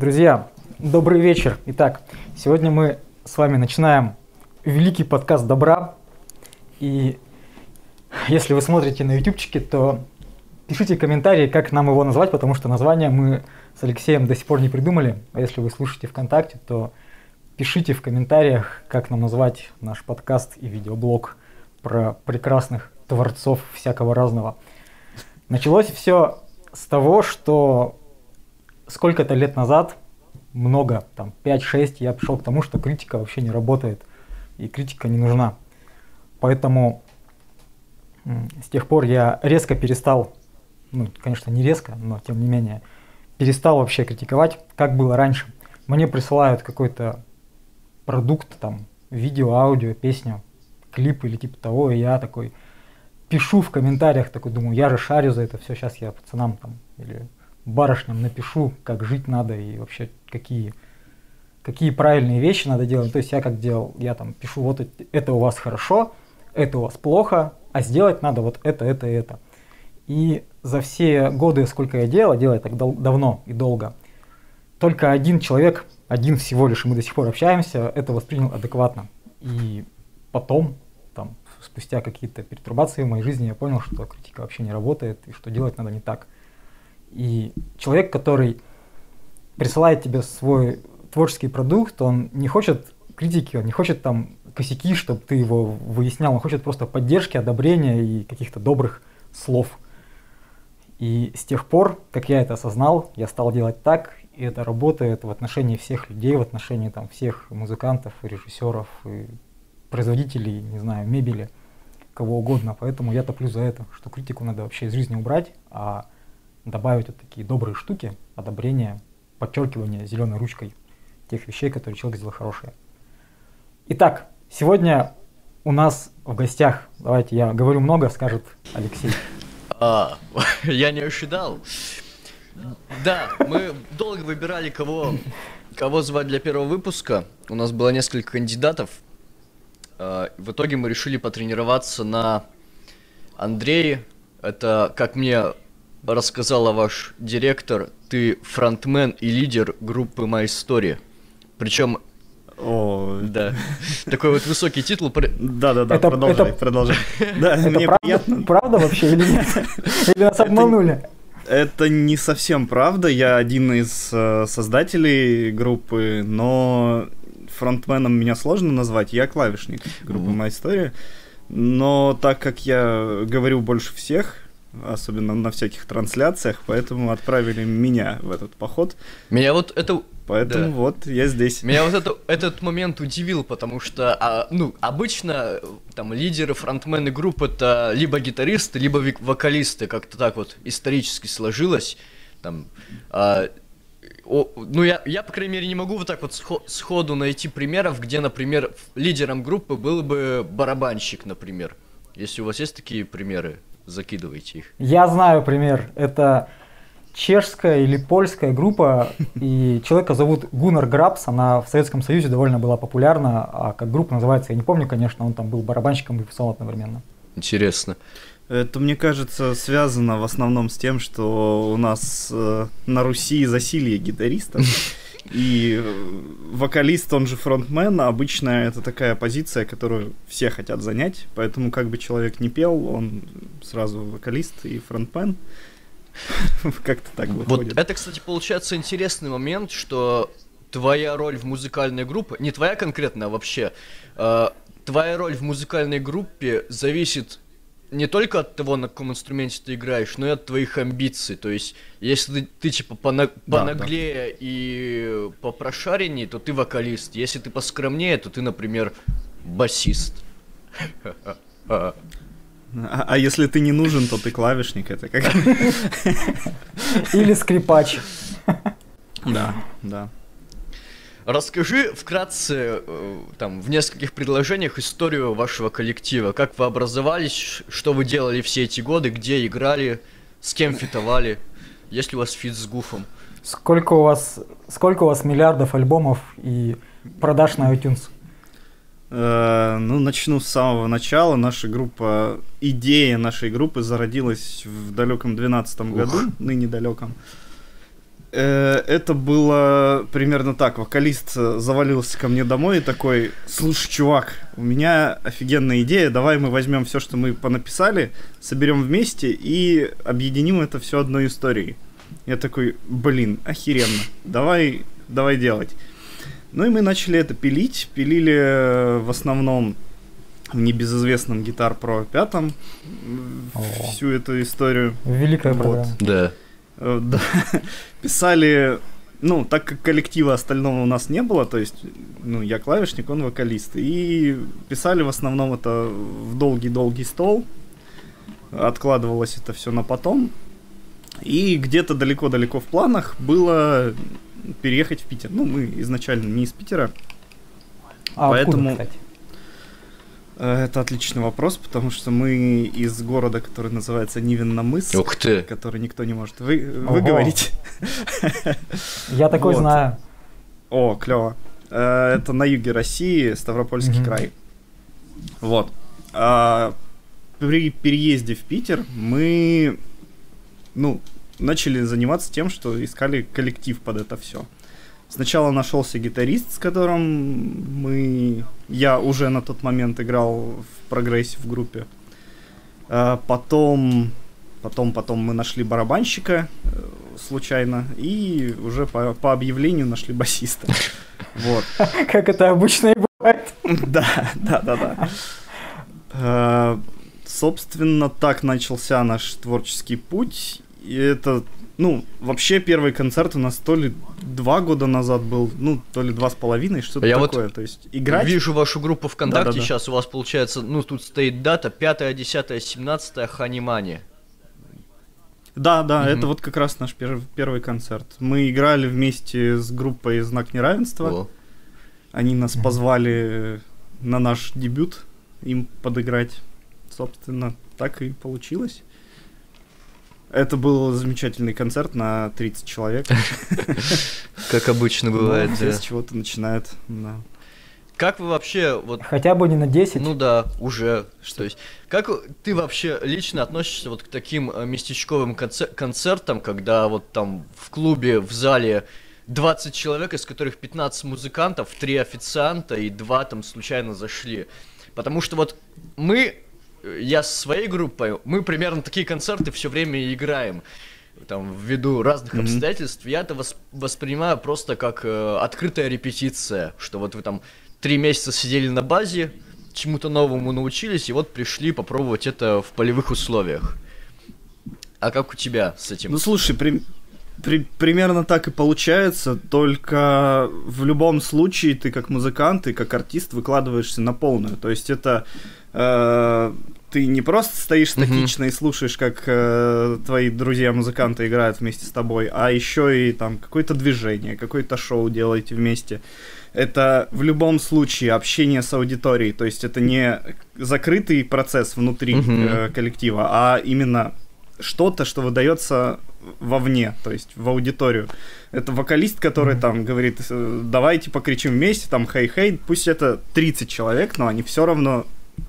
Друзья, добрый вечер. Итак, сегодня мы с вами начинаем великий подкаст добра. И если вы смотрите на ютубчике, то пишите комментарии, как нам его назвать, потому что название мы с Алексеем до сих пор не придумали. А если вы слушаете ВКонтакте, то пишите в комментариях, как нам назвать наш подкаст и видеоблог про прекрасных творцов всякого разного. Началось все с того, что сколько-то лет назад, много, там 5-6, я пришел к тому, что критика вообще не работает, и критика не нужна. Поэтому с тех пор я резко перестал, ну, конечно, не резко, но тем не менее, перестал вообще критиковать, как было раньше. Мне присылают какой-то продукт, там, видео, аудио, песню, клип или типа того, и я такой пишу в комментариях, такой думаю, я же шарю за это все, сейчас я пацанам там или барышням напишу, как жить надо и вообще какие, какие правильные вещи надо делать. То есть я как делал, я там пишу, вот это у вас хорошо, это у вас плохо, а сделать надо вот это, это, это. И за все годы, сколько я делал, делаю так дав давно и долго, только один человек, один всего лишь, мы до сих пор общаемся, это воспринял адекватно. И потом, там, спустя какие-то пертурбации в моей жизни, я понял, что критика вообще не работает и что делать надо не так. И человек, который присылает тебе свой творческий продукт, он не хочет критики, он не хочет там косяки, чтобы ты его выяснял, он хочет просто поддержки, одобрения и каких-то добрых слов. И с тех пор, как я это осознал, я стал делать так, и это работает в отношении всех людей, в отношении там всех музыкантов, режиссеров, и производителей, не знаю, мебели, кого угодно. Поэтому я топлю за это, что критику надо вообще из жизни убрать, а добавить вот такие добрые штуки, одобрение, подчеркивание зеленой ручкой тех вещей, которые человек сделал хорошие. Итак, сегодня у нас в гостях, давайте я говорю много, скажет Алексей. А, я не ожидал. Да, мы долго выбирали, кого, кого звать для первого выпуска. У нас было несколько кандидатов. А, в итоге мы решили потренироваться на Андрее. Это, как мне рассказала ваш директор, ты фронтмен и лидер группы My Story. Причем о, да. Такой вот высокий титул. Да-да-да, продолжай, это... продолжай. Да, это мне правда, приятно. правда вообще или нет? Или нас обманули? Это не совсем правда. Я один из э, создателей группы, но фронтменом меня сложно назвать. Я клавишник группы mm-hmm. My Story. Но так как я говорю больше всех, особенно на всяких трансляциях, поэтому отправили меня в этот поход. Меня вот это... Поэтому да. вот я здесь. Меня вот это, этот момент удивил, потому что, а, ну, обычно там лидеры, фронтмены группы это либо гитаристы, либо вокалисты, как-то так вот исторически сложилось. Там, а, о, ну, я, я, по крайней мере, не могу вот так вот сходу найти примеров, где, например, лидером группы был бы барабанщик, например. Если у вас есть такие примеры, закидывайте их. Я знаю пример. Это чешская или польская группа, и человека зовут Гуннар Грабс, она в Советском Союзе довольно была популярна, а как группа называется, я не помню, конечно, он там был барабанщиком и писал одновременно. Интересно. Это, мне кажется, связано в основном с тем, что у нас э, на Руси засилье гитаристов. И э, вокалист, он же фронтмен, обычно это такая позиция, которую все хотят занять, поэтому как бы человек не пел, он сразу вокалист и фронтмен. Как-то так выходит. Вот это, кстати, получается интересный момент, что твоя роль в музыкальной группе, не твоя конкретно, а вообще, э, твоя роль в музыкальной группе зависит не только от того, на каком инструменте ты играешь, но и от твоих амбиций. То есть, если ты, ты типа понаг... да, понаглее да. и попрошареннее, то ты вокалист. Если ты поскромнее, то ты, например, басист. А, а если ты не нужен, то ты клавишник, это как... Или скрипач. Да, да. Расскажи вкратце, э, там, в нескольких предложениях историю вашего коллектива. Как вы образовались, что вы делали все эти годы, где играли, с кем фитовали, есть ли у вас фит с Гуфом? Сколько у вас, сколько у вас миллиардов альбомов и продаж на iTunes? Э, ну, начну с самого начала. Наша группа, идея нашей группы зародилась в далеком 12 году, ныне далеком. Э, это было примерно так. Вокалист э, завалился ко мне домой и такой, слушай, чувак, у меня офигенная идея, давай мы возьмем все, что мы понаписали, соберем вместе и объединим это все одной историей. Я такой, блин, охеренно, давай, давай делать. Ну и мы начали это пилить, пилили э, в основном в небезызвестном гитар про пятом всю эту историю. Великая вот. Да. Да. Писали ну, так как коллектива остального у нас не было, то есть, ну, я клавишник, он вокалист, и писали в основном это в долгий-долгий стол, откладывалось это все на потом, и где-то далеко-далеко в планах было переехать в Питер. Ну, мы изначально не из Питера, а поэтому... Откуда, кстати? Э, это отличный вопрос, потому что мы из города, который называется Нивенномыс, Ух ты. который никто не может вы, выговорить. Я такой вот. знаю. О, клево. Э, это на юге России, Ставропольский mm-hmm. край. Вот. А, при переезде в Питер мы, ну, начали заниматься тем, что искали коллектив под это все. Сначала нашелся гитарист, с которым мы... Я уже на тот момент играл в прогрессе в группе. А потом... Потом, потом мы нашли барабанщика э, случайно и уже по, по объявлению нашли басиста. Вот. Как это обычно и бывает. Да, да, да, да. А, собственно, так начался наш творческий путь. И это ну, вообще первый концерт у нас то ли два года назад был, ну, то ли два с половиной, что-то Я такое. Вот то есть играть... Вижу вашу группу ВКонтакте, да, да, да. сейчас у вас получается, ну, тут стоит дата 5, 10, 17 Ханимани. Да, да, mm-hmm. это вот как раз наш пер- первый концерт. Мы играли вместе с группой «Знак неравенства». О. Они нас mm-hmm. позвали на наш дебют им подыграть. Собственно, так и получилось. Это был замечательный концерт на 30 человек. Как обычно бывает, да. С чего-то начинает, да. Как вы вообще вот хотя бы не на 10? Ну да, уже. Что есть? Как ты вообще лично относишься вот к таким э, местечковым концер- концертам, когда вот там в клубе, в зале 20 человек, из которых 15 музыкантов, 3 официанта и 2 там случайно зашли? Потому что вот мы я со своей группой, мы примерно такие концерты все время играем. Там, ввиду разных mm-hmm. обстоятельств, я это восп- воспринимаю просто как э, открытая репетиция, что вот вы там три месяца сидели на базе, чему-то новому научились, и вот пришли попробовать это в полевых условиях. А как у тебя с этим? Ну слушай, при, при, примерно так и получается, только в любом случае ты как музыкант и как артист выкладываешься на полную. То есть это э, ты не просто стоишь статично mm-hmm. и слушаешь, как э, твои друзья-музыканты играют вместе с тобой, а еще и там какое-то движение, какое-то шоу делаете вместе. Это в любом случае общение с аудиторией, то есть это не закрытый процесс внутри mm-hmm. э, коллектива, а именно что-то, что выдается вовне, то есть в аудиторию. Это вокалист, который mm-hmm. там говорит, э, давайте покричим вместе, там хей-хей, пусть это 30 человек, но они все равно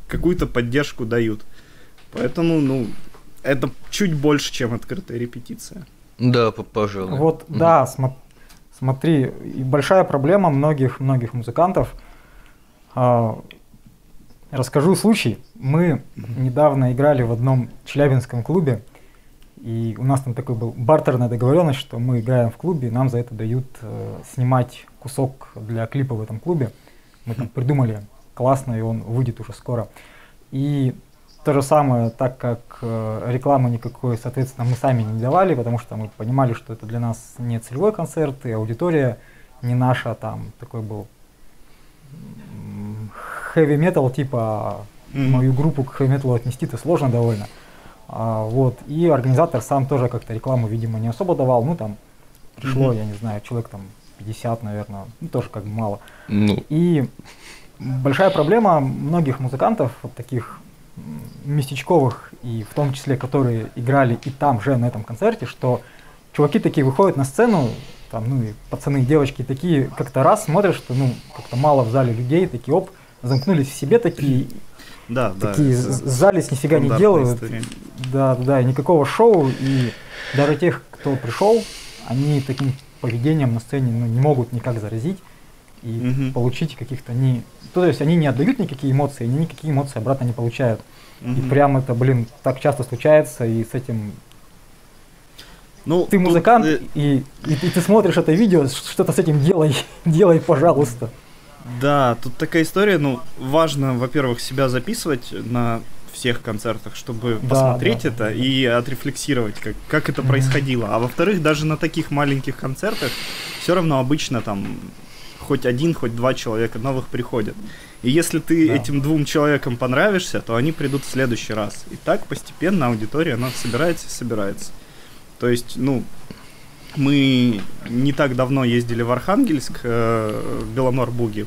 какую-то поддержку дают. Поэтому, ну, это чуть больше, чем открытая репетиция. Да, пожалуй. Вот, mm да, см- смотри, и большая проблема многих многих музыкантов. А, расскажу случай. Мы недавно играли в одном челябинском клубе, и у нас там такой был бартерная договоренность, что мы играем в клубе, нам за это дают э, снимать кусок для клипа в этом клубе. Мы там придумали классно, и он выйдет уже скоро. И то же самое, так как э, рекламы никакой, соответственно, мы сами не давали, потому что мы понимали, что это для нас не целевой концерт, и аудитория не наша, там такой был heavy metal, типа mm-hmm. мою группу к heavy metal отнести-то сложно довольно. А, вот, и организатор сам тоже как-то рекламу, видимо, не особо давал, ну там пришло, mm-hmm. я не знаю, человек там 50, наверное, ну тоже как бы мало. Ну. И большая проблема многих музыкантов, вот таких местечковых, и в том числе, которые играли и там же на этом концерте, что чуваки такие выходят на сцену, там, ну и пацаны и девочки такие как-то раз смотрят, что ну как-то мало в зале людей, такие оп, замкнулись в себе такие, да, такие да, сзались нифига не делают, история. да, да, никакого шоу, и даже тех, кто пришел, они таким поведением на сцене ну, не могут никак заразить и Мгм. получить каких-то не... То есть они не отдают никакие эмоции, они никакие эмоции обратно не получают. И Мгм. прям это, блин, так часто случается, и с этим... Ну, Ты тут, музыкант, э, и, и, и ты смотришь это видео, что-то с этим делай, делай, пожалуйста. Да, тут такая история, ну, важно, во-первых, себя записывать на всех концертах, чтобы Да, посмотреть да, это да. и отрефлексировать, как, как это Мгм. происходило. А во-вторых, даже на таких маленьких концертах все равно обычно там хоть один, хоть два человека новых приходят. И если ты Да. этим двум человекам понравишься, то они придут в следующий раз. И так постепенно аудитория, она собирается и собирается. То есть, ну, мы не так давно ездили в Архангельск, э, в Беломор-Буги,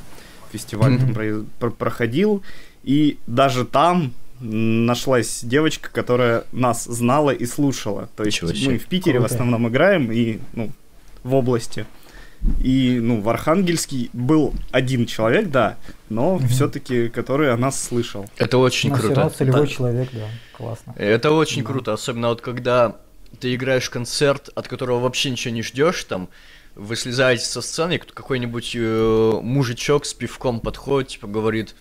фестиваль там про- про- проходил, и даже там нашлась девочка, которая нас знала и слушала. То есть себе. мы в Питере в Круто. основном играем и ну, в области. И ну, в Архангельске был один человек, да, но Мгм. все-таки, который о нас слышал. Это очень всё круто. целевой Да. человек, да, классно. Это очень Да. круто, особенно вот когда ты играешь концерт, от которого вообще ничего не ждешь, там, вы слезаете со сцены, какой-нибудь э, мужичок с пивком подходит, типа говорит,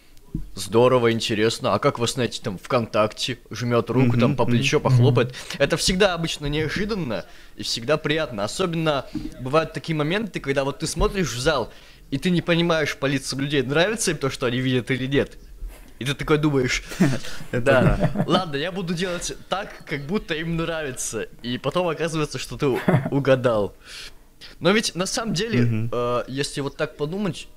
здорово, интересно, а как вы знаете, там, ВКонтакте, жмет руку, Мгм, там, по плечу мгм. похлопает. Это всегда обычно неожиданно и всегда приятно. Особенно бывают такие моменты, когда вот ты смотришь в зал, и ты не понимаешь по лицам людей, нравится им то, что они видят или нет. И ты такой думаешь, да. Ладно, я буду делать так, как будто им нравится. И потом оказывается, что ты угадал. Но ведь на самом деле, э, если вот так подумать,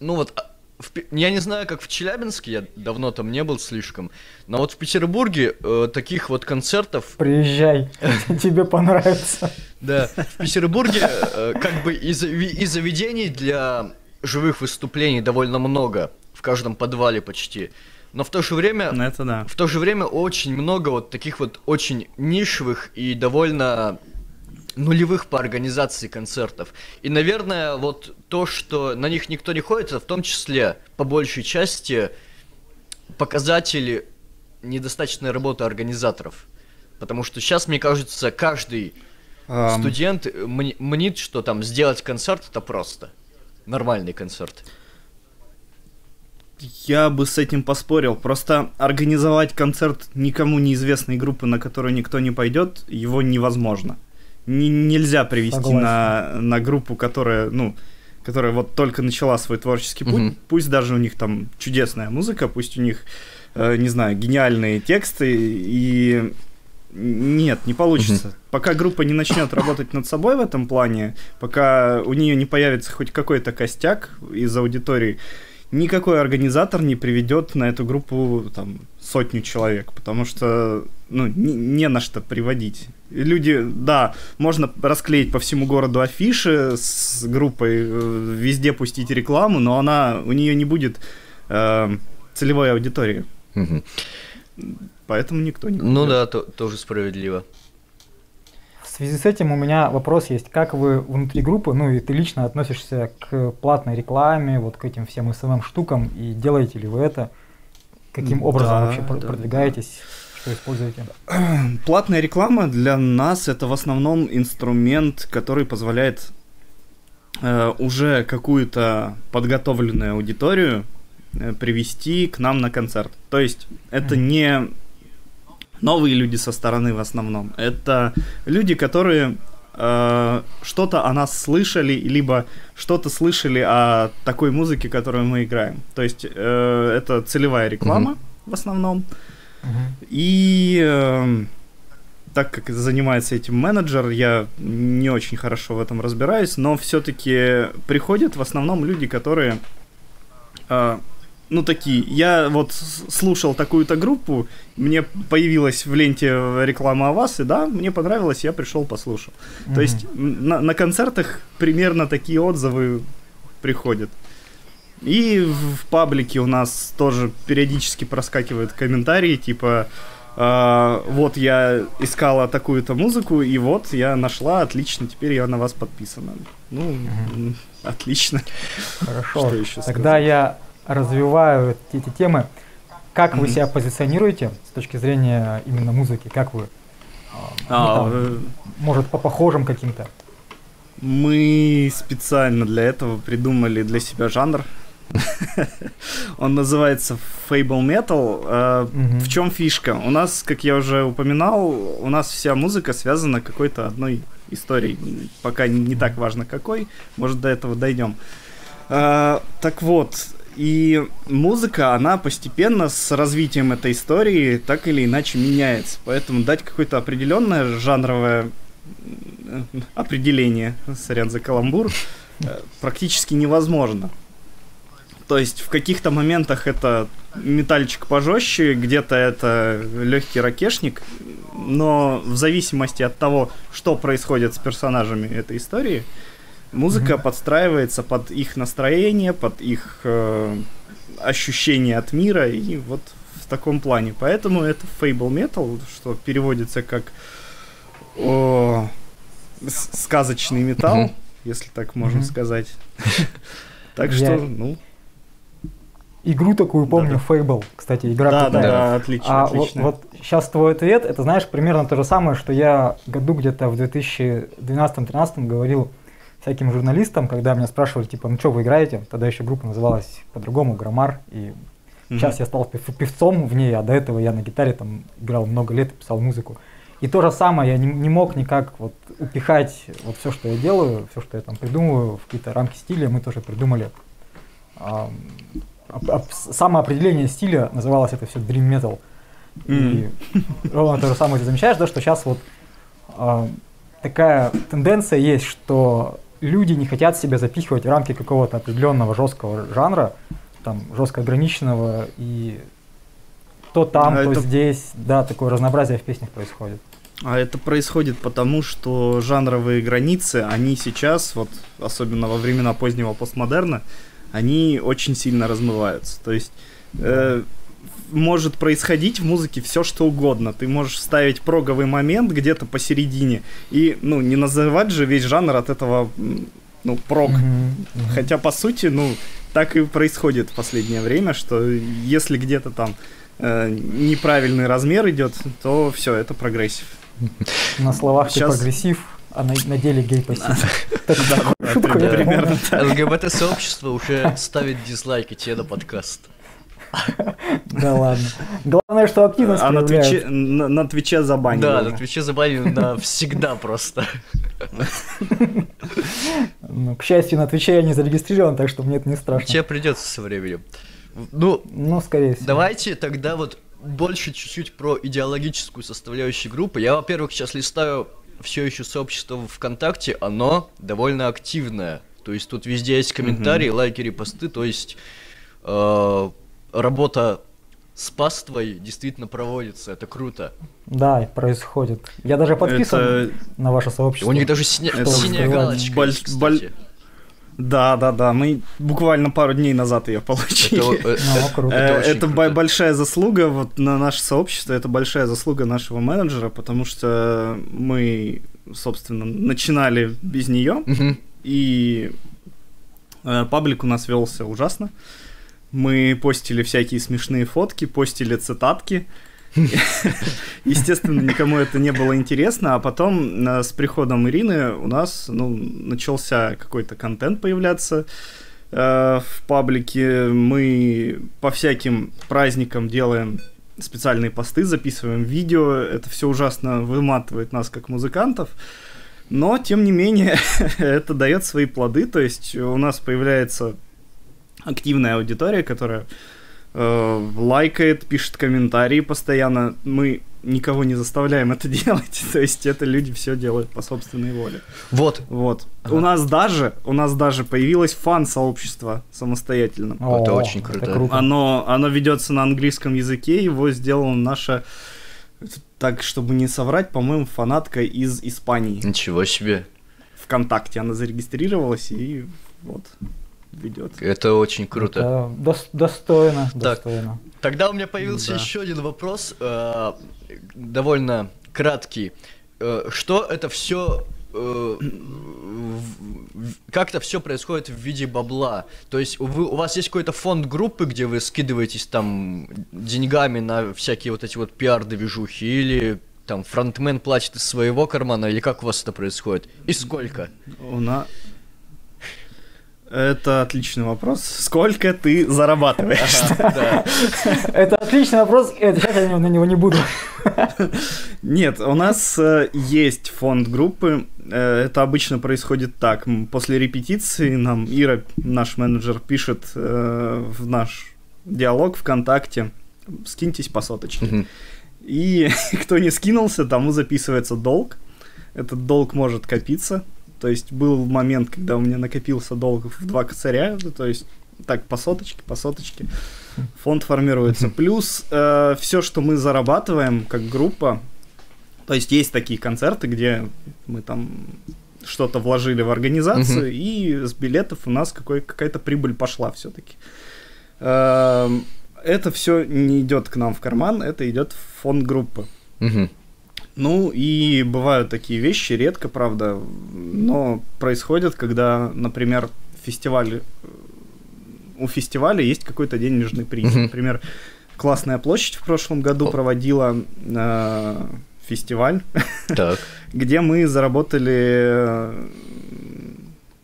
ну вот, а, в я не знаю, как в Челябинске, я давно там не был слишком, но вот в Петербурге э, таких вот концертов, Приезжай, тебе понравится. да, в Петербурге э, как бы и заведений для живых выступлений довольно много, в каждом подвале почти. Но в то же время Ну, это да. в то же время очень много вот таких вот очень нишевых и довольно нулевых по организации концертов. И, наверное, вот то, что на них никто не ходит, это в том числе, по большей части, показатели недостаточной работы организаторов. Потому что сейчас, мне кажется, каждый Ам, студент мни- мнит, что там сделать концерт это просто. Нормальный концерт. Я бы с этим поспорил. Просто организовать концерт никому неизвестной группы, на которую никто не пойдет, его невозможно. Ни- нельзя привести Согласен. на, на группу, которая, ну, которая вот только начала свой творческий путь. Мгм. Пусть даже у них там чудесная музыка, пусть у них, э, не знаю, гениальные тексты и нет, не получится. Пока группа не начнет работать над собой в этом плане, пока у нее не появится хоть какой-то костяк из аудитории, никакой организатор не приведет на эту группу там сотню человек, потому что ну, не, не на что приводить. И Люди, да, можно расклеить по всему городу афиши с группой, э, везде пустить рекламу, но она у нее не будет э, целевой аудитории, поэтому никто не Ну придет. да, то- тоже справедливо. В связи с этим у меня вопрос есть. Как вы внутри группы, ну и ты лично относишься к платной рекламе, вот к этим всем SMM штукам, и делаете ли вы это? Каким Да, образом вообще пр- да, продвигаетесь? Что используете? Платная реклама для нас это в основном инструмент, который позволяет э, уже какую-то подготовленную аудиторию э, привести к нам на концерт. То есть это Мгм. не новые люди со стороны в основном, это люди, которые э, что-то о нас слышали, либо что-то слышали о такой музыке, которую мы играем. То есть э, это целевая реклама в основном. Мгм. И эм, так как занимается этим менеджер, я не очень хорошо в этом разбираюсь, но все-таки приходят в основном люди, которые, э, ну такие, я вот слушал такую-то группу, мне появилась в ленте реклама о вас, и да, мне понравилось, я пришел послушал. То Мгм. есть на, на концертах примерно такие отзывы приходят. И в, паблике у нас тоже периодически проскакивают комментарии, типа «А, вот я искала такую-то музыку, и вот я нашла, отлично, теперь я на вас подписана. Ну, м, отлично. Хорошо. Что еще Тогда сказать? я развиваю эти темы. Как вы Мгм. себя позиционируете с точки зрения именно музыки? Как вы? а, ну, там, э, может, по похожим каким-то? Мы специально для этого придумали для себя жанр. Он называется Fable Metal. А, в чем фишка? У нас, как я уже упоминал, у нас вся музыка связана какой-то одной историей. Пока не так важно какой, может до этого дойдем. А, так вот, и музыка, она постепенно с развитием этой истории так или иначе меняется. Поэтому дать какое-то определенное жанровое определение, сорян за каламбур, э, практически невозможно. То есть в каких-то моментах это металличек пожестче, где-то это легкий ракешник, но в зависимости от того, что происходит с персонажами этой истории, музыка mm-hmm. подстраивается под их настроение, под их э, ощущение от мира и вот в таком плане. Поэтому это Fable Metal, что переводится как о, сказочный металл, mm-hmm. если так можно mm-hmm. сказать. Так что, ну, Игру такую помню, да, Fable, кстати, игра да. Да, да, отлично, а отлично. Вот, вот сейчас твой ответ, это знаешь, примерно то же самое, что я году где-то в 2012-2013 говорил всяким журналистам, когда меня спрашивали, типа, ну что вы играете? Тогда еще группа называлась по-другому, Громар, и mm-hmm. сейчас я стал певцом в ней, а до этого я на гитаре там играл много лет и писал музыку. И то же самое, я не, не мог никак вот упихать вот все, что я делаю, все, что я там придумываю, в какие-то рамки стиля, мы тоже придумали. А, а, самоопределение стиля называлось это все Dream Metal. Mm. И ровно то же самое ты замечаешь, да, что сейчас вот а, такая тенденция есть, что люди не хотят себя запихивать в рамки какого-то определенного жесткого жанра, там, жестко ограниченного, и то там, а то это... здесь, да, такое разнообразие в песнях происходит. А это происходит потому, что жанровые границы, они сейчас, вот особенно во времена позднего постмодерна, они очень сильно размываются. То есть э, может происходить в музыке все что угодно. Ты можешь ставить проговый момент где-то посередине и, ну, не называть же весь жанр от этого, ну, прог. Mm-hmm. Mm-hmm. Хотя, по сути, ну, так и происходит в последнее время, что если где-то там э, неправильный размер идет, то все, это прогрессив. На словах Сейчас... ты прогрессив, а на, на деле гей-пассив. Примерно ЛГБТ-сообщество уже ставит дизлайки тебе на подкаст. Да ладно. Главное, что активность А на Твиче, на, на Твиче забанили. Да, на Твиче забанили навсегда просто. Ну, к счастью, на Твиче я не зарегистрирован, так что мне это не страшно. Тебе придется со временем. Ну, ну, скорее всего. Давайте тогда вот больше чуть-чуть про идеологическую составляющую группы. Я, во-первых, сейчас листаю все еще сообщество ВКонтакте, оно довольно активное. То есть тут везде есть комментарии, mm-hmm. лайки, репосты, то есть э, работа с паствой действительно проводится, это круто. Да, происходит. Я даже подписан это... на ваше сообщество. У них даже синя... это синяя галочка Боль... есть, Боль... Да, да, да. Мы буквально пару дней назад ее получили. Это, ну, это, это большая заслуга вот на наше сообщество, это большая заслуга нашего менеджера, потому что мы, собственно, начинали без нее, и э, паблик у нас велся ужасно. Мы постили всякие смешные фотки, постили цитатки. Естественно, никому это не было интересно, а потом э, с приходом Ирины у нас ну, начался какой-то контент появляться э, в паблике. Мы по всяким праздникам делаем специальные посты, записываем видео. Это все ужасно выматывает нас как музыкантов. Но, тем не менее, это дает свои плоды. То есть у нас появляется активная аудитория, которая э, лайкает, пишет комментарии постоянно. Мы никого не заставляем это делать, то есть это люди все делают по собственной воле. Вот. Вот. Ага. У нас даже, у нас даже появилось фан-сообщество самостоятельно. О, это очень круто. Это круто. Оно, оно ведется на английском языке, его сделала наша, так, чтобы не соврать, по-моему, фанатка из Испании. Ничего себе. Вконтакте она зарегистрировалась и вот ведет. Это очень круто. Это дос- достойно, так, достойно. Тогда у меня появился да. еще один вопрос, э, довольно краткий. Э, что это все э, как-то все происходит в виде бабла. То есть вы, у вас есть какой-то фонд группы, где вы скидываетесь там деньгами на всякие вот эти вот пиар-движухи, или там фронтмен платит из своего кармана, или как у вас это происходит? И сколько? У нас... Это отличный вопрос. Сколько ты зарабатываешь? Это отличный вопрос, отвечать я на него не буду. Нет, у нас э, есть фонд группы. Э, Это обычно происходит так. После репетиции нам Ира, наш менеджер, пишет э, в наш диалог ВКонтакте, скиньтесь по соточке. И кто не скинулся, тому записывается долг. Этот долг может копиться. То есть был момент, когда у меня накопился долг в два косаря, ну, то есть так по соточке, по соточке. Фонд формируется. Плюс все, что мы зарабатываем как группа, то есть есть такие концерты, где мы там что-то вложили в организацию, и с билетов у нас какой, какая-то прибыль пошла все-таки. Это все не идет к нам в карман, это идет в фонд группы. Ну и бывают такие вещи, редко, правда, но происходят, когда, например, фестиваль, э, у фестиваля есть какой-то денежный приз. Мгм. Например, Классная площадь в прошлом году проводила э, фестиваль, Так. где мы заработали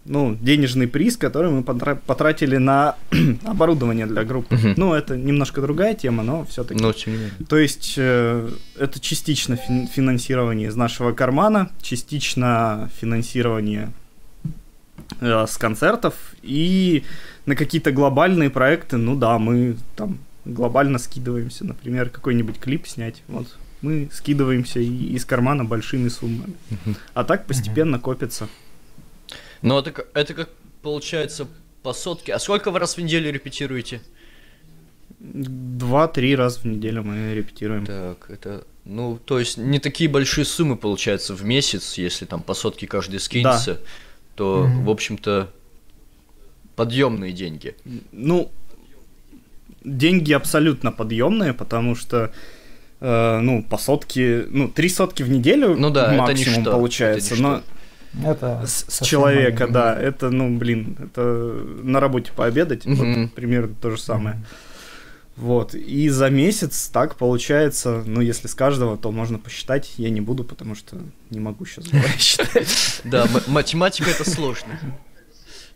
ну, денежный приз, который мы потра- потратили на оборудование для группы. Мгм. Ну, это немножко другая тема, но все-таки. Но тем не менее. То есть э, это частично фин- финансирование из нашего кармана, частично финансирование э, с концертов и на какие-то глобальные проекты, ну да, мы там глобально скидываемся, например, какой-нибудь клип снять, вот мы скидываемся и из кармана большими суммами. Мгм. А так постепенно копится. Ну, это, как- это как получается по сотке. А сколько вы раз в неделю репетируете? Два-три раза в неделю мы репетируем. Так, это... Ну, то есть не такие большие суммы получаются в месяц, если там по сотке каждый скинется, то, Мгм. в общем-то, подъемные деньги. Ну, деньги абсолютно подъемные, потому что, э, ну, по сотке, ну, три сотки в неделю Ну да, это максимум ничто, получается, это но ничто. Это с, человека, да, это, ну, блин, это на работе пообедать, вот Мгм. примерно то же самое. Вот, и за месяц так получается, ну, если с каждого, то можно посчитать, я не буду, потому что не могу сейчас считать. Да, математика это сложно.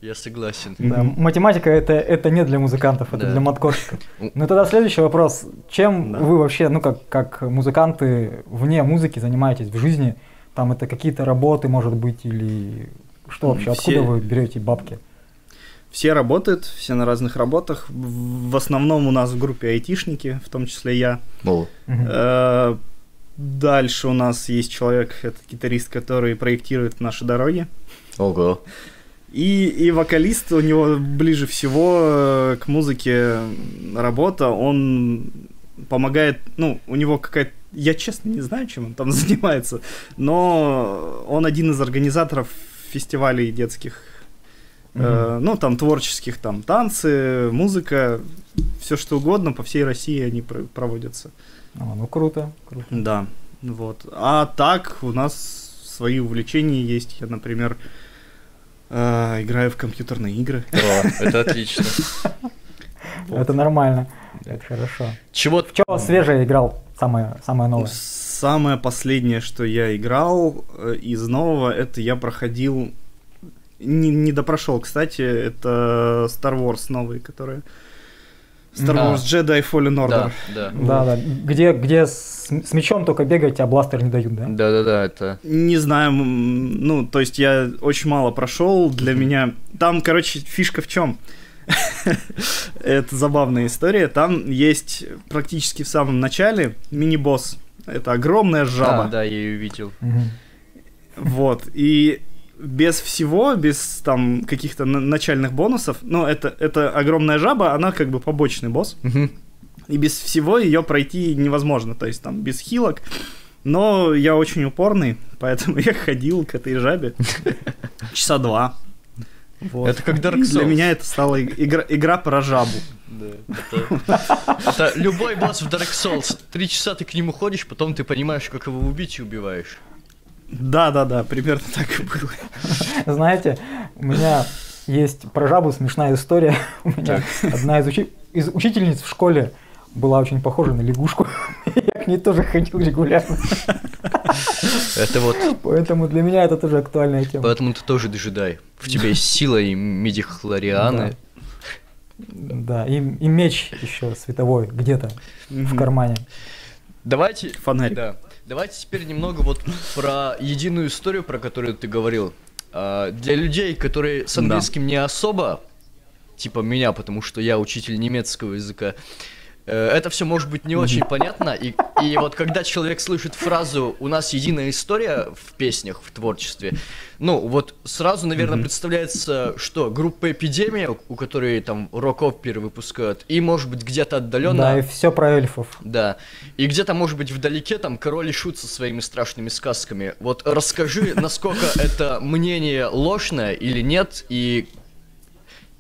Я согласен. Да, математика это, это не для музыкантов, это Да. для маткорщиков. Ну тогда следующий вопрос. Чем Да. вы вообще, ну как, как музыканты вне музыки занимаетесь в жизни? Там это какие-то работы, может быть, или что вообще? Все- Откуда вы берете бабки? Все работают, все на разных работах. В основном у нас в группе айтишники, в том числе я. О. Э, Дальше у нас есть человек, это гитарист, который проектирует наши дороги. Ого. И, и вокалист у него ближе всего э, к музыке работа. Он помогает, ну, у него какая-то... Я честно не знаю, чем он там занимается, но он один из организаторов фестивалей детских. Э, ну, там творческих, там танцы, музыка, все что угодно по всей России они про- проводятся. А, ну круто, круто. Да, вот. А так у нас свои увлечения есть. Я, например, э, играю в компьютерные игры. О, это отлично. Это нормально, это хорошо. Чего В чем свежее играл? Самое, самое новое. Самое последнее, что я играл э, из нового, это я проходил... Не, не допрошел, кстати, это Star Wars новый, который... Star Да. Wars Jedi Fallen Order. Да, да. Да, да. Где, где с, с мечом только бегать, а бластер не дают, да? Да, да, да, это. Не знаю, ну, то есть я очень мало прошел. Для меня. Там, короче, фишка в чем? Это забавная история. Там есть практически в самом начале мини-босс. Это огромная жаба. А, да, я ее видел. Вот. И без всего, без там каких-то на- начальных бонусов, ну, это, это огромная жаба, она как бы побочный босс. И без всего ее пройти невозможно, то есть там без хилок. Но я очень упорный, поэтому я ходил к этой жабе часа два. Вот. Это как Dark И Для Souls. меня это стала иг- игра, игра про жабу. Да, это, это любой босс в Dark Souls. Три часа ты к нему ходишь, потом ты понимаешь, как его убить и убиваешь. Да, да, да, примерно так и было. Знаете, у меня есть про жабу смешная история. У меня одна из, учи- из учительниц в школе была очень похожа на лягушку. Я к ней тоже ходил регулярно. Это вот, Поэтому для меня это тоже актуальная тема. поэтому ты тоже дожидай. В тебе есть сила и медихлорианы. Да, и, и меч еще световой где-то в кармане. Давайте, Фонарик. да, давайте теперь немного вот про единую историю, про которую ты говорил. А, Для людей, которые с Да. английским не особо, типа меня, потому что я учитель немецкого языка, это все может быть не очень понятно. И, и вот когда человек слышит фразу «у нас единая история в песнях, в творчестве», ну вот сразу, наверное, представляется, что группа «Эпидемия», у которой там рок-оперы выпускают, и может быть где-то отдаленно... Да, и все про эльфов. Да. И где-то, может быть, вдалеке там король и шут со своими страшными сказками. Вот расскажи, насколько это мнение ложное или нет, и...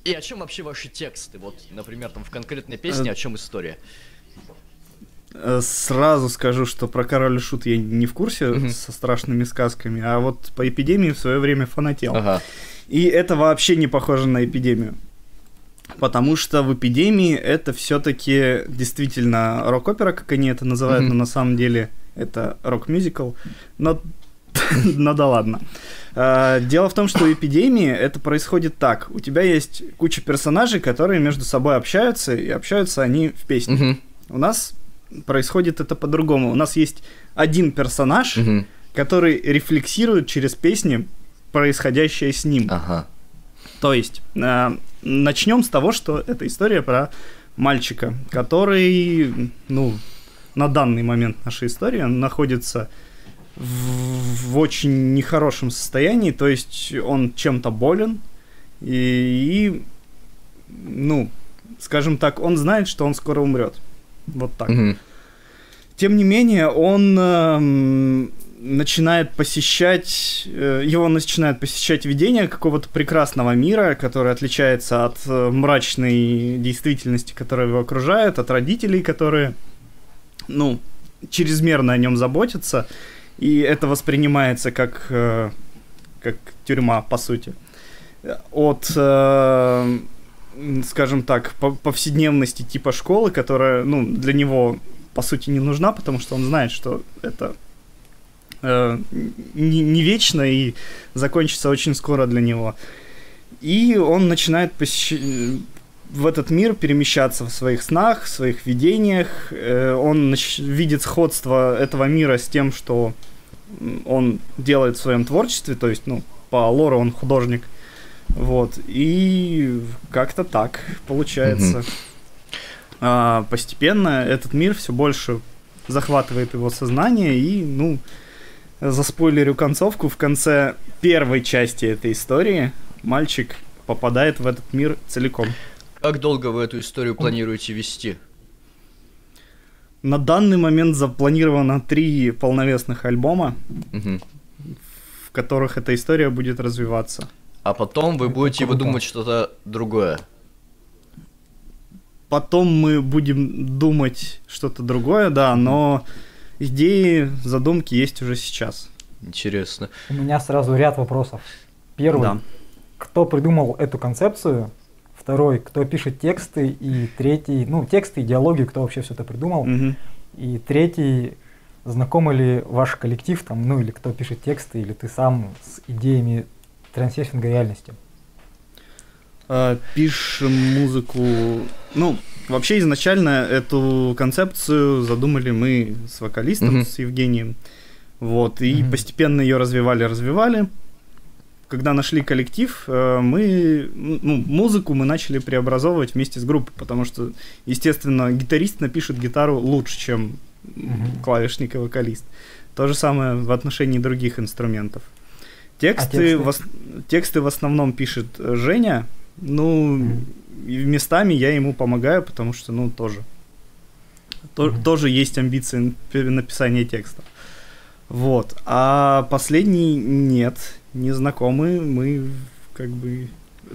И о чем вообще ваши тексты? Вот, например, там в конкретной песне о чем история? Э, Сразу скажу, что про Король и Шут я не в курсе со страшными сказками, а вот по эпидемии в свое время фанател. Ага. И это вообще не похоже на эпидемию. Потому что в эпидемии это все-таки действительно рок-опера, как они это называют, но на самом деле это рок-мюзикл. Но, но да ладно. А, Дело в том, что в эпидемии это происходит так. У тебя есть куча персонажей, которые между собой общаются, и общаются они в песне. У нас происходит это по-другому. У нас есть один персонаж, который рефлексирует через песни происходящее с ним. Ага. То есть, начнем с того, что это история про мальчика, который, ну, на данный момент нашей истории находится в, в очень нехорошем состоянии, то есть он чем-то болен, и, и, ну, скажем так, он знает, что он скоро умрет. Вот так. Мгм. Тем не менее, он эм, начинает посещать, э, его начинает посещать видение какого-то прекрасного мира, который отличается от э, мрачной действительности, которая его окружает, от родителей, которые, ну, чрезмерно о нем заботятся, и это воспринимается как, э, как тюрьма, по сути. От, э, скажем так, по- повседневности типа школы, которая, ну, для него по сути не нужна, потому что он знает, что это э, не, не вечно и закончится очень скоро для него. И он начинает посещ- в этот мир перемещаться в своих снах, в своих видениях. Э, он видит сходство этого мира с тем, что он делает в своем творчестве, то есть, ну, по лору он художник. Вот. И как-то так получается. Мгм. А, постепенно этот мир все больше захватывает его сознание и, ну, заспойлерю концовку, в конце первой части этой истории мальчик попадает в этот мир целиком. Как долго вы эту историю планируете вести? На данный момент запланировано три полновесных альбома, Мгм. в которых эта история будет развиваться. А потом вы будете круто. выдумывать что-то другое. Потом мы будем думать что-то другое, да, но идеи, задумки есть уже сейчас. Интересно. У меня сразу ряд вопросов. Первый. Да. Кто придумал эту концепцию? Второй, кто пишет тексты? И третий, ну, тексты, идеологию, кто вообще все это придумал? Мгм. И третий, знакомы ли ваш коллектив, там, ну, или кто пишет тексты, или ты сам с идеями трансерфинга реальности? А, Пишем музыку. Ну, вообще изначально эту концепцию задумали мы с вокалистом, Мгм. с Евгением. Вот, и Мгм. постепенно ее развивали, развивали. Когда нашли коллектив, э, мы ну, музыку мы начали преобразовывать вместе с группой, потому что, естественно, гитарист напишет гитару лучше, чем Мгм. клавишник и вокалист. То же самое в отношении других инструментов. Тексты, тексты? В, ос- тексты в основном пишет э, Женя. Ну, и местами я ему помогаю, потому что, ну, тоже. то- Мгм. Тоже есть амбиции написания текста. Вот. А последний нет, не знакомы. Мы как бы...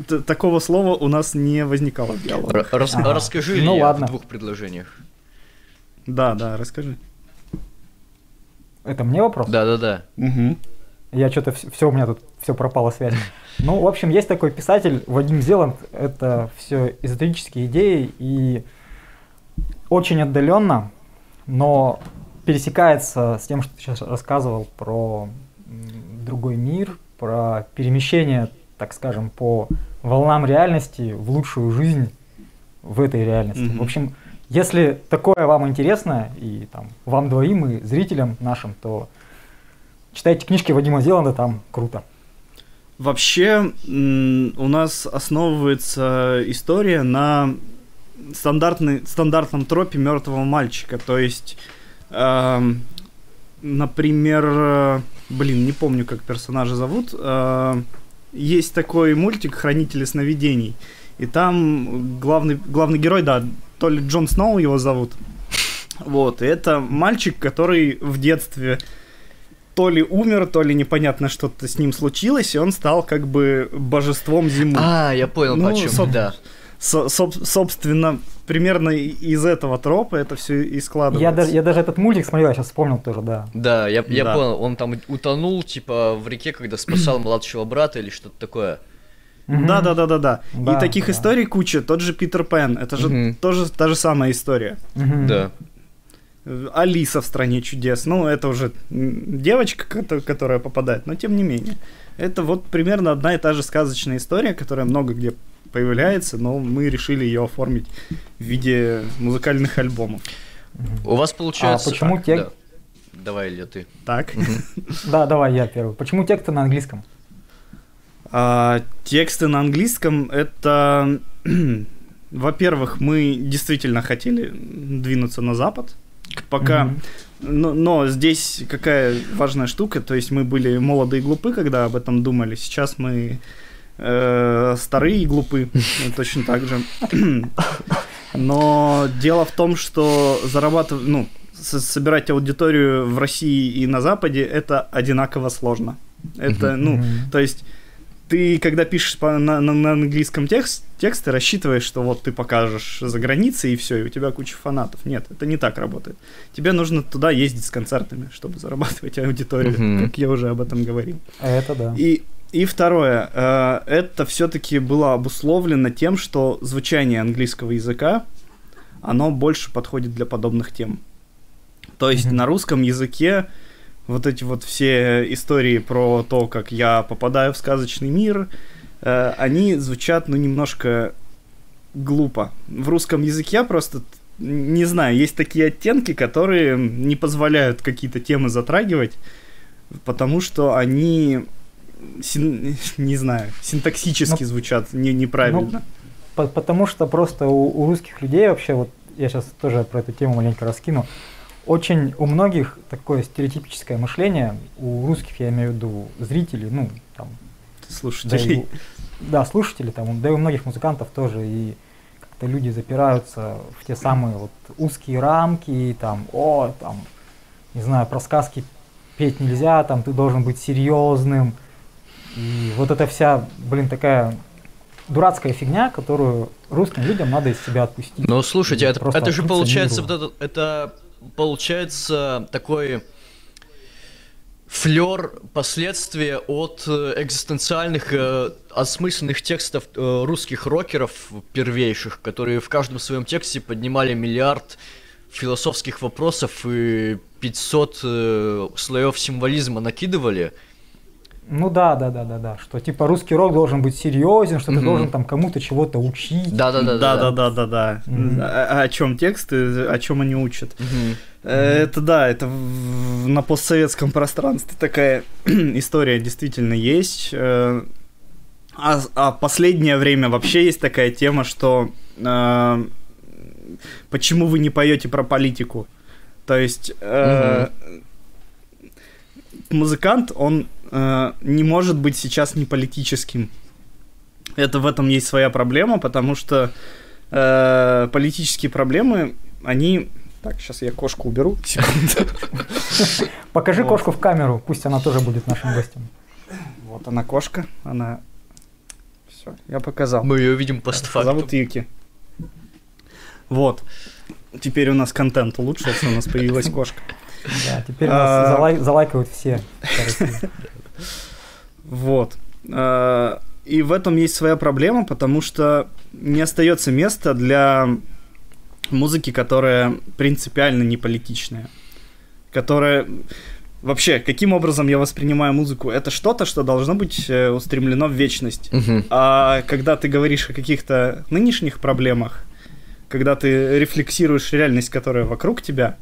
т- такого слова у нас не возникало в диалоге. Р- рас- Ага. Расскажи Ну ладно. в двух предложениях. Да, да, расскажи. Это мне вопрос? Да-да-да. Угу. Я что-то все, у меня тут все пропало связь. Ну, в общем, есть такой писатель Вадим Зеланд. Это все эзотерические идеи, и очень отдаленно, но пересекается с тем, что ты сейчас рассказывал про другой мир, про перемещение, так скажем, по волнам реальности в лучшую жизнь в этой реальности. Mm-hmm. В общем, если такое вам интересно, и там вам двоим, и зрителям нашим, то читайте книжки Вадима Зеланда, там круто. Вообще, у нас основывается история на стандартный, стандартном тропе мертвого мальчика. То есть, э, например, блин, не помню, как персонажа зовут. Э, есть такой мультик «Хранители сновидений». И там главный, главный герой, да, то ли Джон Сноу его зовут. Вот, и это мальчик, который в детстве то ли умер, то ли непонятно что-то с ним случилось, и он стал как бы божеством зимы. А, я понял, ну, почему, соб- да. Со- соб- собственно, примерно из этого тропа это все и складывается. Я даже, я даже этот мультик смотрел, я сейчас вспомнил тоже, да. Да, я, я да. понял, он там утонул, типа, в реке, когда спасал младшего брата или что-то такое. Да, да, да, да, да. И таких историй куча. Тот же Питер Пен, это же тоже та же самая история. Да. Алиса в стране чудес. Ну, это уже девочка, которая попадает, но тем не менее. Это вот примерно одна и та же сказочная история, которая много где появляется, но мы решили ее оформить в виде музыкальных альбомов. У вас получается... А почему так, текст... Да. Давай, Илья, ты. Так. Да, давай я первый. Почему тексты на английском? А, тексты на английском это, во-первых, мы действительно хотели двинуться на запад, пока, mm-hmm. но, но здесь какая важная штука, то есть мы были молоды и глупы, когда об этом думали, сейчас мы старые и глупы, точно так же. Но дело в том, что зарабатывать, ну, собирать аудиторию в России и на Западе это одинаково сложно. Это, ну, то есть ты, когда пишешь по, на, на, на английском текст, текст, ты рассчитываешь, что вот ты покажешь за границей, и все, и у тебя куча фанатов. Нет, это не так работает. Тебе нужно туда ездить с концертами, чтобы зарабатывать аудиторию, mm-hmm. как я уже об этом говорил. А это да. И, и второе, э, это все-таки было обусловлено тем, что звучание английского языка, оно больше подходит для подобных тем. То есть mm-hmm. на русском языке вот эти вот все истории про то, как я попадаю в сказочный мир, э, они звучат, ну, немножко глупо. В русском языке просто, не знаю, есть такие оттенки, которые не позволяют какие-то темы затрагивать, потому что они, син, не знаю, синтаксически ну, звучат не, неправильно. Ну, потому что просто у, у русских людей вообще, вот я сейчас тоже про эту тему маленько раскину, очень у многих такое стереотипическое мышление, у русских, я имею в виду, зрителей, ну, там... Слушателей. Да, да, слушателей, там, да и у многих музыкантов тоже, и как-то люди запираются в те самые вот узкие рамки, и там, о, там, не знаю, про сказки петь нельзя, там, ты должен быть серьезным, и вот эта вся, блин, такая дурацкая фигня, которую русским людям надо из себя отпустить. Ну, слушайте, это, это же получается, вот это, это получается такой флер последствия от э, экзистенциальных э, осмысленных текстов э, русских рокеров первейших, которые в каждом своем тексте поднимали миллиард философских вопросов и 500 э, слоев символизма накидывали. Ну да, да, да, да, да. Что типа русский рок должен быть серьезен, что mm-hmm. ты должен там кому-то чего-то учить. Да, да, да, да, да, да, да, да. Mm-hmm. О, о чем тексты, о чем они учат. Mm-hmm. Это да, это на постсоветском пространстве такая история действительно есть. Э, а, а последнее время вообще есть такая тема, что э, почему вы не поете про политику? То есть э, музыкант, он э, не может быть сейчас не политическим. Это в этом есть своя проблема, потому что э, политические проблемы, они... Так, сейчас я кошку уберу. Секунду. Покажи кошку в камеру, пусть она тоже будет нашим гостем. Вот она кошка, она... Все, я показал. Мы ее видим постфактум. Зовут Юки. Вот. Теперь у нас контент улучшился, у нас появилась кошка. Да, теперь нас а, залайкают все. Вот. А, и в этом есть своя проблема, потому что не остается места для музыки, которая принципиально не политичная, которая вообще, каким образом я воспринимаю музыку? Это что-то, что должно быть э, устремлено в вечность. Мгм. А когда ты говоришь о каких-то нынешних проблемах, когда ты рефлексируешь реальность, которая вокруг тебя,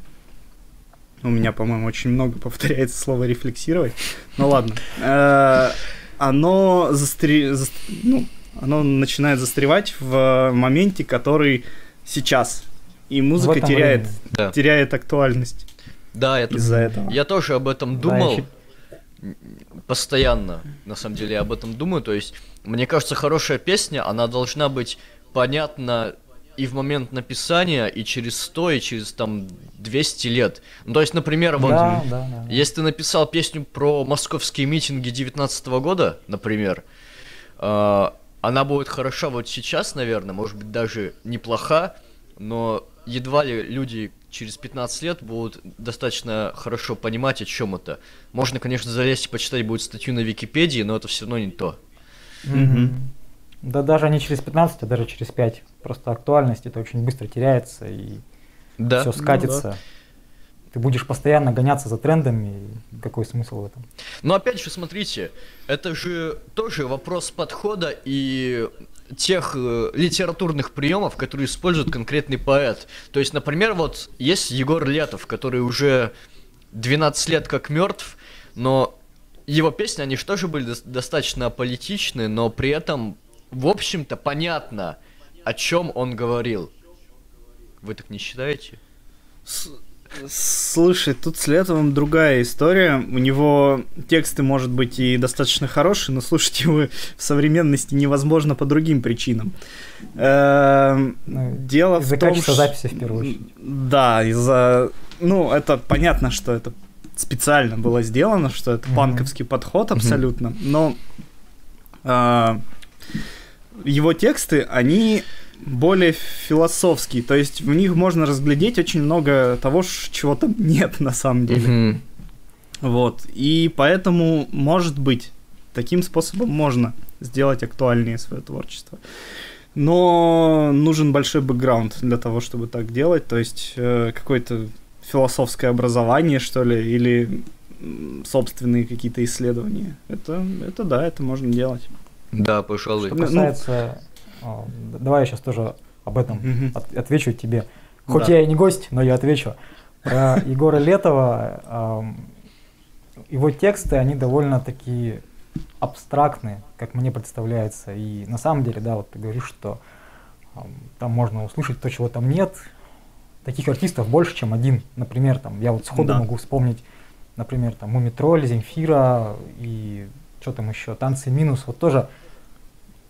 у меня, по-моему, очень много повторяется слово рефлексировать. Ну ладно. Э, Оно застре- зас- ну, оно начинает застревать в моменте, который сейчас. И музыка теряет. Да. теряет актуальность Да, я, из-за этого. я тоже об этом Да, думал. щи- постоянно, на самом деле, я об этом думаю. То есть, мне кажется, хорошая песня, она должна быть понятна и в момент написания, и через 100, и через там 200 лет. Ну, то есть, например, вот, Да, да, да. если ты написал песню про московские митинги 19 года, например, э, она будет хороша вот сейчас, наверное, может быть, даже неплоха, но едва ли люди через 15 лет будут достаточно хорошо понимать, о чем это. Можно, конечно, залезть и почитать будет статью на Википедии, но это все равно не то. Мгм. Да даже не через 15, а даже через 5. Просто актуальность это очень быстро теряется и Да. все скатится. Ты будешь постоянно гоняться за трендами. Какой смысл в этом? Но опять же, смотрите, это же тоже вопрос подхода и тех э, литературных приемов, которые использует конкретный поэт. То есть, например, вот есть Егор Летов, который уже 12 лет как мертв, но его песни, они же тоже были дос- достаточно политичны, но при этом, в общем-то, понятно, о чем он говорил. Вы так не считаете? С- Слушай, тут с Летовым другая история. У него тексты, может быть, и достаточно хорошие, но слушать его в современности невозможно по другим причинам. Эм, Ну, Дело из-за в том, качества что- записи в первую очередь. Да, из-за... Ну, это понятно, что это специально было сделано, что это Мгм. панковский подход абсолютно, но а, его тексты, они более философские, то есть в них можно разглядеть очень много того, чего там нет на самом деле. Мгм. Вот. И поэтому, может быть, таким способом можно сделать актуальнее свое творчество. Но нужен большой бэкграунд для того, чтобы так делать. То есть э, какое-то философское образование, что ли, или собственные какие-то исследования. Это, это да, это можно делать. Да, пожалуй. Что Ну, касается... а, д- Давай я сейчас тоже об этом Мгм. от- отвечу тебе. Хоть Да. я и не гость, но я отвечу. Про Егора Летова, ам, его тексты, они довольно такие абстрактные, как мне представляется. И на самом деле, да, вот ты говоришь, что ам, там можно услышать то, чего там нет. Таких артистов больше, чем один. Например, там, я вот сходу Да. могу вспомнить, например, там, Мумитроль, Земфира и что там еще, Танцы минус. Вот тоже,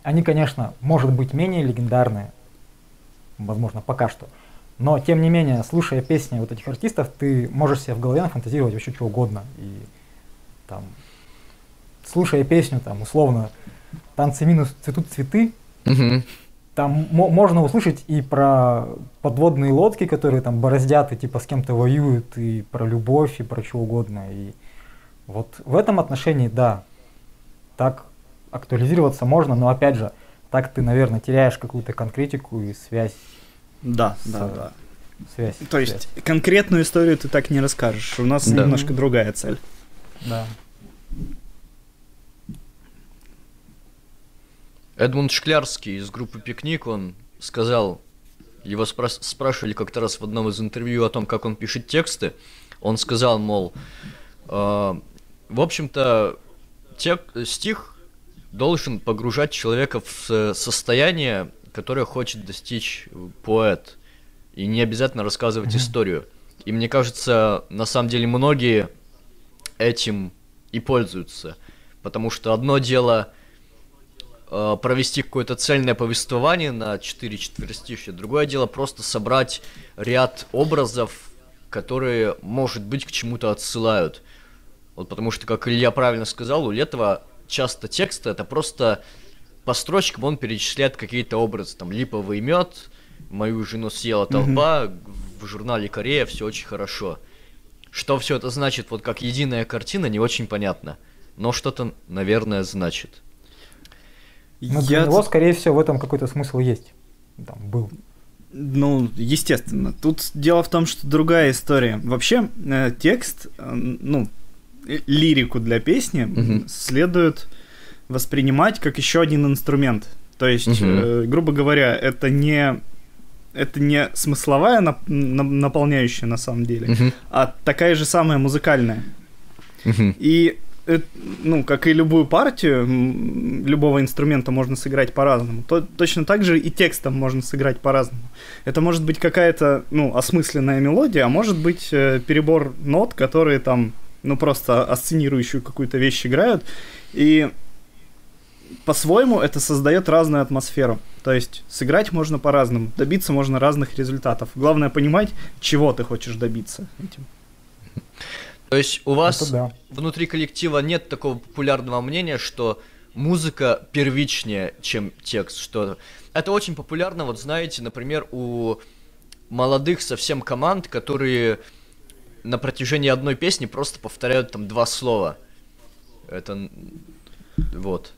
они, конечно, может быть, менее легендарные, возможно, пока что. Но, тем не менее, слушая песни вот этих артистов, ты можешь себе в голове нафантазировать вообще что угодно. И там, слушая песню, там, условно, танцы минус цветут цветы, Мгм. там мо- можно услышать и про подводные лодки, которые там бороздят и типа с кем-то воюют, и про любовь, и про что угодно. И вот в этом отношении, да, так актуализироваться можно, но опять же, так ты, наверное, теряешь какую-то конкретику и связь. Да, С- да, да. связь То есть конкретную историю ты так не расскажешь. У нас Да. немножко другая цель. связь. Да. Эдмунд Шклярский из группы «Пикник», он сказал, его спрас- спрашивали как-то раз в одном из интервью о том, как он пишет тексты. Он сказал, мол, «Э, в общем-то, тек- стих должен погружать человека в э, состояние, которое хочет достичь поэт, и не обязательно рассказывать Мгм. историю. И мне кажется, на самом деле многие этим и пользуются, потому что одно дело э, провести какое-то цельное повествование на 4 четверостишья. Другое дело просто собрать ряд образов, которые, может быть, к чему-то отсылают. Вот потому что, как Илья правильно сказал, у Летова часто тексты это просто по строчкам он перечисляет какие-то образы. Там липовый мед, мою жену съела толпа, в журнале Корея все очень хорошо. Что все это значит, вот как единая картина, не очень понятно. Но что-то, наверное, значит. Но для Я него, скорее всего, в этом какой-то смысл есть. Там был. Ну, естественно. Тут дело в том, что другая история. Вообще, э, текст, э, ну, лирику для песни Мгм. следует воспринимать как еще один инструмент. То есть, Мгм. э, грубо говоря, это не это не смысловая нап- на- наполняющая на самом деле, Мгм. а такая же самая музыкальная. Мгм. И, ну, как и любую партию, любого инструмента можно сыграть по-разному. То, точно так же и текстом можно сыграть по-разному. Это может быть какая-то, ну, осмысленная мелодия, а может быть э, перебор нот, которые там, ну, просто осценирующую какую-то вещь играют. И по-своему это создает разную атмосферу. То есть сыграть можно по-разному, добиться можно разных результатов. Главное понимать, чего ты хочешь добиться этим. То есть у вас Это да. внутри коллектива нет такого популярного мнения, что музыка первичнее, чем текст, что это очень популярно, вот знаете, например, у молодых совсем команд, которые на протяжении одной песни просто повторяют там два слова. Это вот.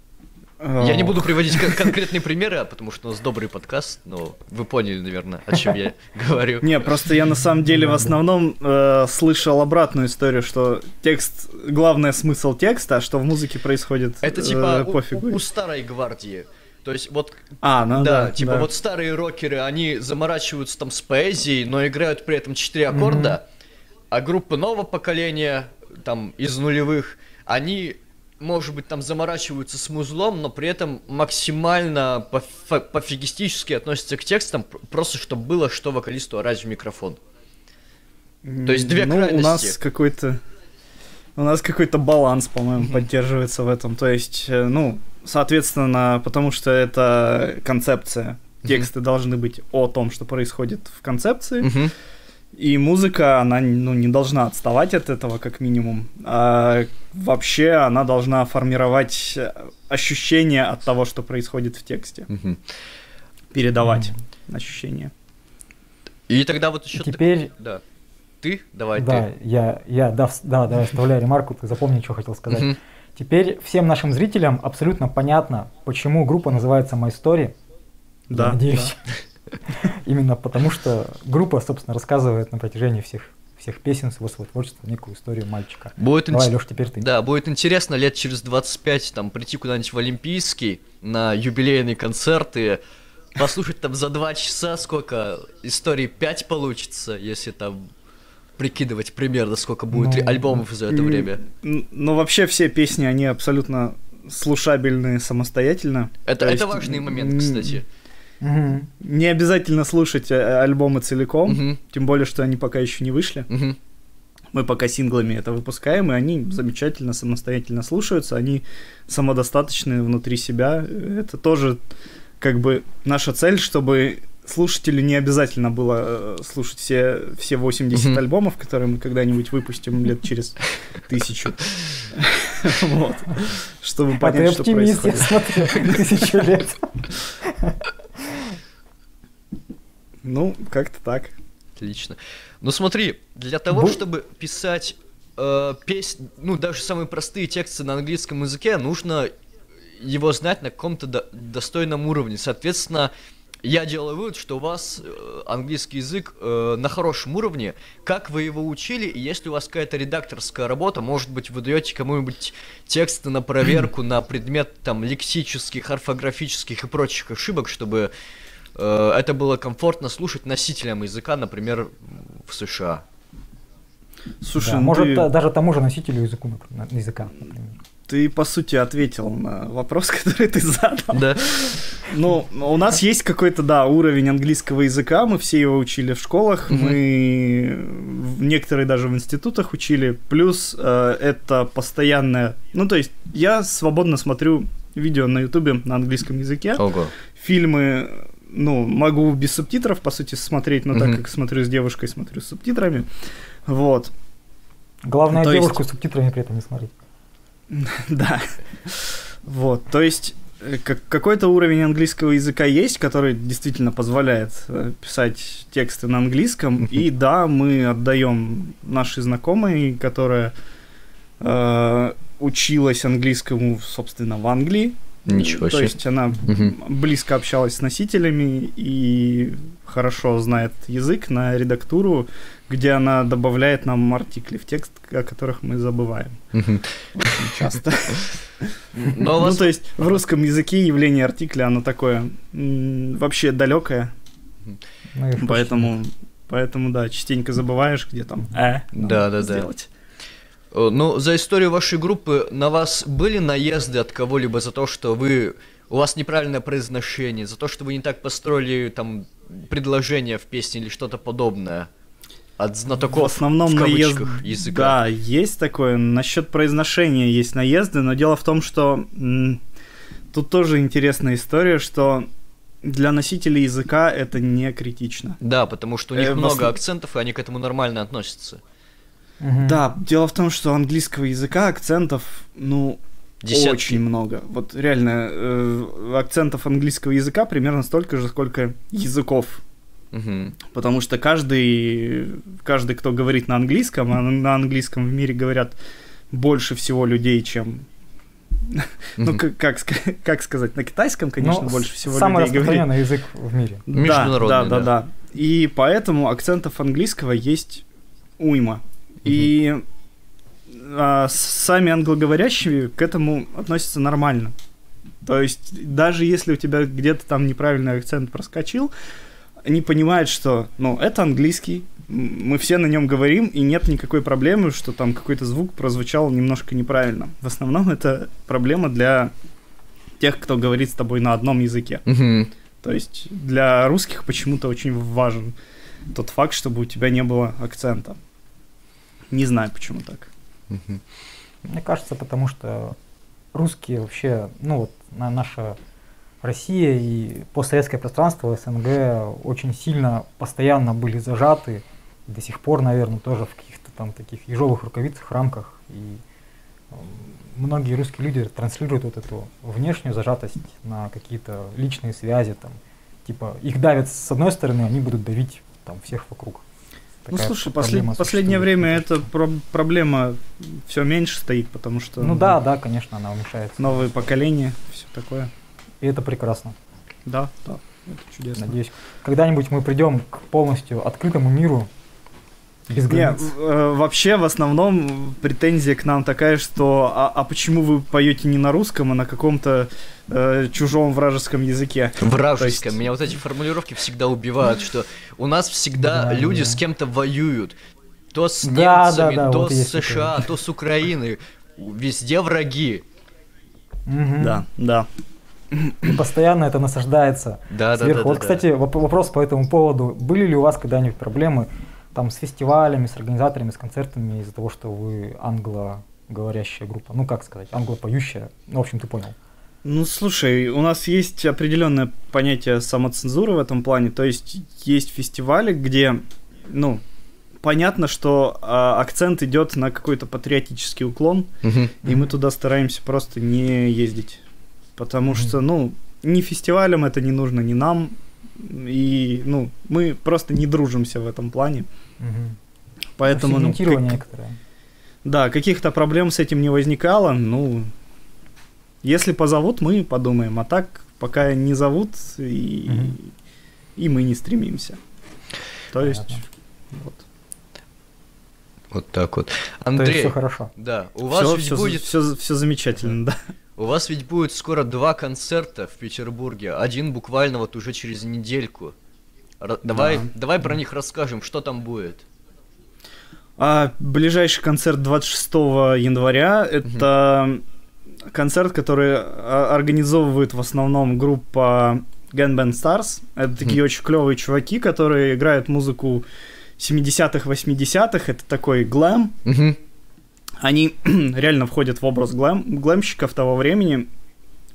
Я не буду приводить кон- конкретные примеры, а потому что у нас добрый подкаст, но вы поняли, наверное, о чем я говорю. Не, просто я на самом деле в основном э, слышал обратную историю, что текст, главное смысл текста, а что в музыке происходит, Это э, типа у- пофигу. у, у старой гвардии. То есть вот А, ну да, да, типа да. вот старые рокеры, они заморачиваются там с поэзией, но играют при этом четыре аккорда, а группы нового поколения, там, из нулевых, они, может быть, там заморачиваются с музлом, но при этом максимально поф- пофигистически относятся к текстам, пр- просто чтобы было что вокалисту орать в микрофон. То есть две ну, у крайности. нас какой-то... У нас какой-то баланс, по-моему, поддерживается в этом. То есть, э, ну, соответственно, потому что это концепция. Тексты должны быть о том, что происходит в концепции. Мгм. И музыка, она ну, не должна отставать от этого, как минимум. А вообще она должна формировать ощущение от того, что происходит в тексте. Мгм. Передавать ощущение. И тогда вот еще... Теперь, Да. Ты? Давай да, ты. я, я, да, да, давай вставляю ремарку, ты запомни, что хотел сказать. Мгм. Теперь всем нашим зрителям абсолютно понятно, почему группа называется My Story. Я Да, надеюсь. Именно потому, что группа, собственно, рассказывает на протяжении всех всех песен своего своего творчества некую историю мальчика. Будет Давай, инте- Леш, теперь ты. Да, будет интересно лет через 25 там прийти куда-нибудь в Олимпийский на юбилейный концерт и послушать там за два часа, сколько историй 5 получится, если там прикидывать примерно, сколько будет Ну, альбомов за это время. Но вообще все песни, они абсолютно слушабельные самостоятельно. Это, То это есть, важный момент, кстати. Мгм. Не обязательно слушать э, альбомы целиком, Мгм, тем более, что они пока еще не вышли. мгм. Мы пока синглами это выпускаем, и они замечательно самостоятельно слушаются, они самодостаточны внутри себя. Это тоже как бы наша цель, чтобы слушателю не обязательно было э, слушать все, все 80 Мгм. альбомов, которые мы когда-нибудь выпустим лет через тысячу. Вот. Чтобы А понять, что происходит. тысячу лет. Ну, как-то так. Отлично. Ну смотри, для того, Бу- чтобы писать э, песни, ну даже самые простые тексты на английском языке, нужно его знать на каком-то до- достойном уровне. Соответственно, я делаю вывод, что у вас э, английский язык э, на хорошем уровне. Как вы его учили? И если у вас какая-то редакторская работа, может быть, вы даете кому-нибудь тексты на проверку на предмет там лексических, орфографических и прочих ошибок, чтобы это было комфортно слушать носителям языка, например, в США. Слушай, Да, ну Может, ты- даже тому же носителю языку, например, языка, например. Ты, по сути, ответил на вопрос, который ты задал. Да. Ну, у нас есть какой-то, да, уровень английского языка, мы все его учили в школах, Мгм. мы некоторые даже в институтах учили, плюс э, это постоянное... Ну, то есть я свободно смотрю видео на ютубе на английском языке, Ого. фильмы, ну, могу без субтитров, по сути, смотреть, но так Мгм. как смотрю с девушкой, смотрю с субтитрами, вот. Главное, То есть- девушку с субтитрами при этом не смотреть. Да. Вот, то есть э, как- какой-то уровень английского языка есть, который действительно позволяет э, писать тексты на английском. И да, мы отдаем нашей знакомой, которая э, училась английскому, собственно, в Англии. Ничего То себе. есть она Мгм. близко общалась с носителями и хорошо знает язык на редактуру, где она добавляет нам артикли в текст, о которых мы забываем очень часто. Ну, то есть в русском языке явление артикля, оно такое вообще далекое, поэтому, поэтому, да, частенько забываешь, где там «э» надо Да-да-да. сделать. Э, Ну, за историю вашей группы на вас были наезды от кого-либо за то, что вы у вас неправильное произношение, за то, что вы не так построили там предложение в песне или что-то подобное от знатоков в основном в наезд... языка. Да, есть такое. Насчет произношения есть наезды, но дело в том, что м, тут тоже интересная история, что для носителей языка это не критично. Да, потому что у них Э, много основ- акцентов, и они к этому нормально относятся. Мгм. Да, дело в том, что английского языка акцентов, ну, Десятки. очень много. Вот реально, э, акцентов английского языка примерно столько же, сколько языков. Мгм. Потому что каждый, каждый, кто говорит на английском, а на английском в мире говорят больше всего людей, чем... Ну, как, как, ска- как сказать, на китайском, конечно, Ну, больше всего Самый людей говорит. распространенный язык в мире. Да, Международный, да, да, да. да. И поэтому акцентов английского есть уйма. И а, сами англоговорящие к этому относятся нормально. То есть даже если у тебя где-то там неправильный акцент проскочил, они понимают, что, ну, это английский, мы все на нем говорим, и нет никакой проблемы, что там какой-то звук прозвучал немножко неправильно. В основном это проблема для тех, кто говорит с тобой на одном языке. Мгм. То есть для русских почему-то очень важен тот факт, чтобы у тебя не было акцента. Не знаю, почему так. Мне кажется, потому что русские вообще, ну вот на- наша Россия и постсоветское пространство СНГ очень сильно постоянно были зажаты, до сих пор, наверное, тоже в каких-то там таких ежовых рукавицах, рамках. И многие русские люди транслируют вот эту внешнюю зажатость на какие-то личные связи, там, типа их давят с одной стороны, они будут давить там всех вокруг. Ну, Такая слушай, проблема послед- последнее время эта про- проблема все меньше стоит, потому что Ну да, да, конечно, она уменьшается. новые поколения, все такое. И это прекрасно. Да, да, это чудесно. Надеюсь, когда-нибудь мы придем к полностью открытому миру без Не, границ. э, вообще в основном претензия к нам такая, что а, а почему вы поете не на русском, а на каком-то э, чужом вражеском языке? Вражеском. Есть- Меня вот эти формулировки всегда убивают, что у нас всегда Да, люди да. с кем-то воюют. То с Да, немцами, да, да, то вот с США, такое. то с Украины. Везде враги. Мгм. Да, да. И постоянно это насаждается Да, да, да. сверху. да, вот, да. кстати, воп- вопрос по этому поводу. Были ли у вас когда-нибудь проблемы там с фестивалями, с организаторами, с концертами из-за того, что вы англоговорящая группа? Ну, как сказать, англопоющая? Ну, в общем, ты понял. Ну, слушай, у нас есть определенное понятие самоцензуры в этом плане. То есть есть фестивали, где, ну, понятно, что а, акцент идет на какой-то патриотический уклон, и мы туда стараемся просто не ездить. Потому что, ну, ни фестивалям это не нужно, ни нам. И, ну, мы просто не дружимся в этом плане. Мгм. Поэтому, ну, как- некоторое. да, каких-то проблем с этим не возникало. Ну, если позовут, мы подумаем. А так, пока не зовут, и, Мгм. и мы не стремимся. То есть, Понятно. вот. Вот так вот. То есть Андрей, все хорошо. да, у вас Все, ведь все, будет все, замечательно, да. У вас ведь будет скоро два концерта в Петербурге. Один буквально вот уже через недельку. Давай, Да. давай про них расскажем, что там будет. А ближайший концерт 26 января это концерт, который организовывает в основном группа Gunband Stars. Это такие очень клевые чуваки, которые играют музыку 70-х, 80-х. Это такой глэм. Мгм. Они реально входят в образ глэм, глэмщиков того времени.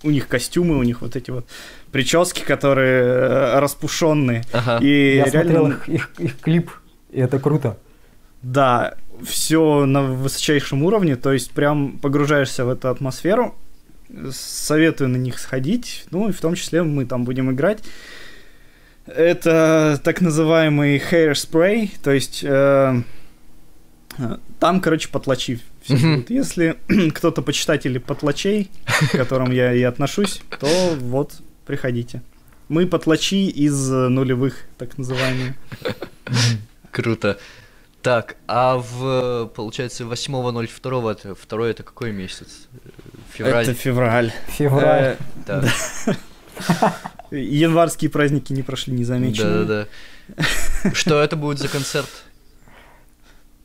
У них костюмы, у них вот эти вот прически, которые э, распушенные. Ага. И Я реально, смотрел их, их- их клип, и это круто. да, все на высочайшем уровне, то есть прям погружаешься в эту атмосферу. Советую на них сходить, ну и в том числе мы там будем играть. Это так называемый hair spray, то есть э, э, там, короче, потлачи все будут. Если кто-то почитатель потлачей, к которым я и отношусь, то вот, приходите. Мы потлачи из э, нулевых, так называемые. Круто. Так, а в, получается, 8.02, это, второй это какой месяц? Февраль. Это февраль. Февраль. Э, Январские праздники не прошли незамеченными. Да-да-да. Что это будет за концерт?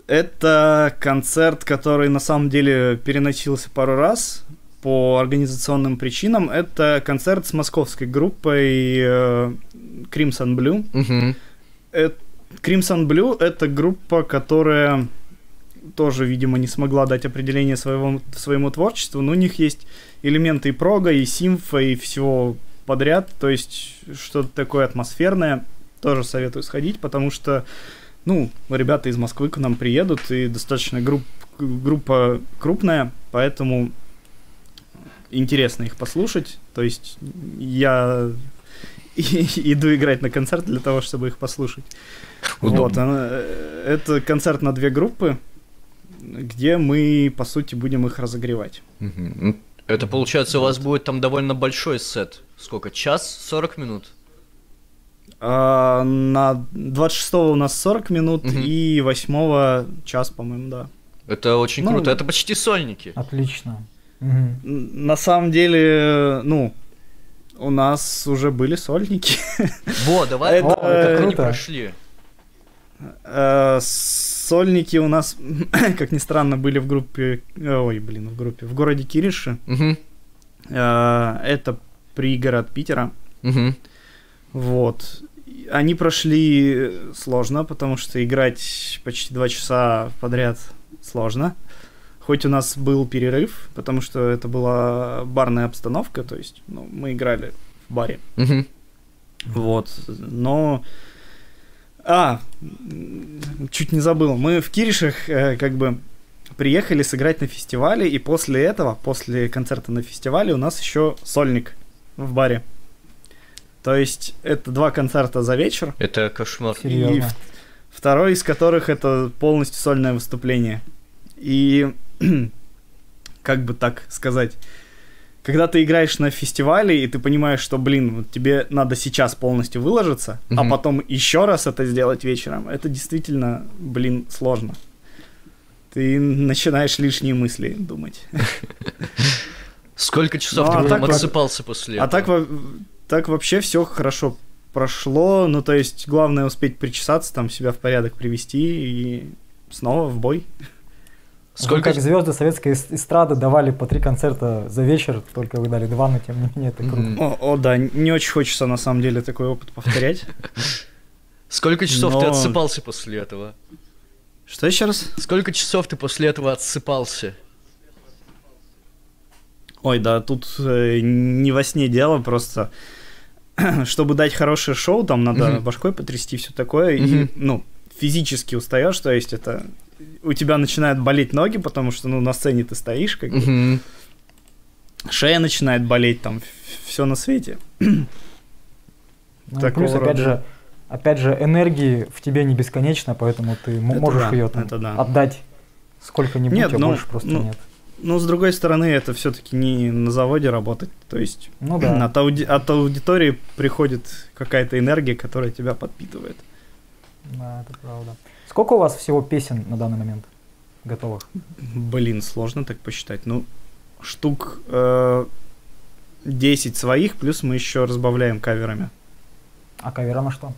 Это концерт, который на самом деле переносился пару раз по организационным причинам. Это концерт с московской группой э, Crimson Blue. Мгм. Э, Crimson Blue это группа, которая тоже, видимо, не смогла дать определение своего, своему творчеству, но у них есть элементы и прога, и симфа, и всего подряд, то есть что-то такое атмосферное, тоже советую сходить, потому что, ну, ребята из Москвы к нам приедут, и достаточно групп, группа крупная, поэтому интересно их послушать, то есть я иду играть на концерт для того, чтобы их послушать. Удобно. Вот, она- э, это концерт на две группы, где мы, по сути, будем их разогревать. Ну, Это получается, у вас будет там довольно большой сет. Сколько? Час? 40 минут? А, на 26 у нас 40 минут, Мгм. и 8 час, по-моему, да. Это очень Ну, круто. Это почти сольники. Отлично. Н- На самом деле, ну, у нас уже были сольники. Во, давай. Это- О, не круто. прошли. Э, Сольники у нас, как ни странно, были в группе... Ой, блин, в группе. В городе Кириши. Э, Это пригород Питера. Мгм. Вот. Они прошли сложно, потому что играть почти два часа подряд сложно. Хоть у нас был перерыв, потому что это была барная обстановка, то есть ну, мы играли в баре. Мгм. Вот. Но... А, чуть не забыл. Мы в Киришах э, как бы приехали сыграть на фестивале, и после этого, после концерта на фестивале, у нас еще сольник в баре. То есть это два концерта за вечер, Это кошмар. и Серьезно. в- второй из которых это полностью сольное выступление. И как бы так сказать, когда ты играешь на фестивале, и ты понимаешь, что, блин, вот тебе надо сейчас полностью выложиться, а Мгм. потом еще раз это сделать вечером, это действительно, блин, сложно. Ты начинаешь лишние мысли думать. Сколько часов Ну, ты а так отсыпался после А этого? так, во- так вообще все хорошо прошло. Ну, то есть, главное успеть причесаться, там себя в порядок привести и снова в бой. Сколько... Вы как звезды советской эс- эстрады давали по три концерта за вечер, только вы дали два, но тем не менее это круто. Мгм. О, о, да, не очень хочется на самом деле такой опыт повторять. Сколько часов ты отсыпался после этого? Что еще раз? Сколько часов ты после этого отсыпался? Ой, да, тут э, не во сне дело, просто чтобы дать хорошее шоу, там надо Мгм. башкой потрясти, все такое, и, Мгм. ну, физически устаешь, то есть это у тебя начинают болеть ноги, потому что, ну, на сцене ты стоишь, как бы, Мгм. шея начинает болеть, там, все на свете. Ну, и такого плюс, опять рода. же, опять же, энергии в тебе не бесконечно, поэтому ты Это можешь да, ее это да. отдать сколько-нибудь, Нет, а ну, больше просто ну, нет. Но, с другой стороны, это все-таки не на заводе работать, то есть Ну да. от, ауди- от аудитории приходит какая-то энергия, которая тебя подпитывает. Да, это правда. Сколько у вас всего песен на данный момент готовых? Блин, сложно так посчитать. Ну, штук э, 10 своих, плюс мы еще разбавляем каверами. А кавера на что?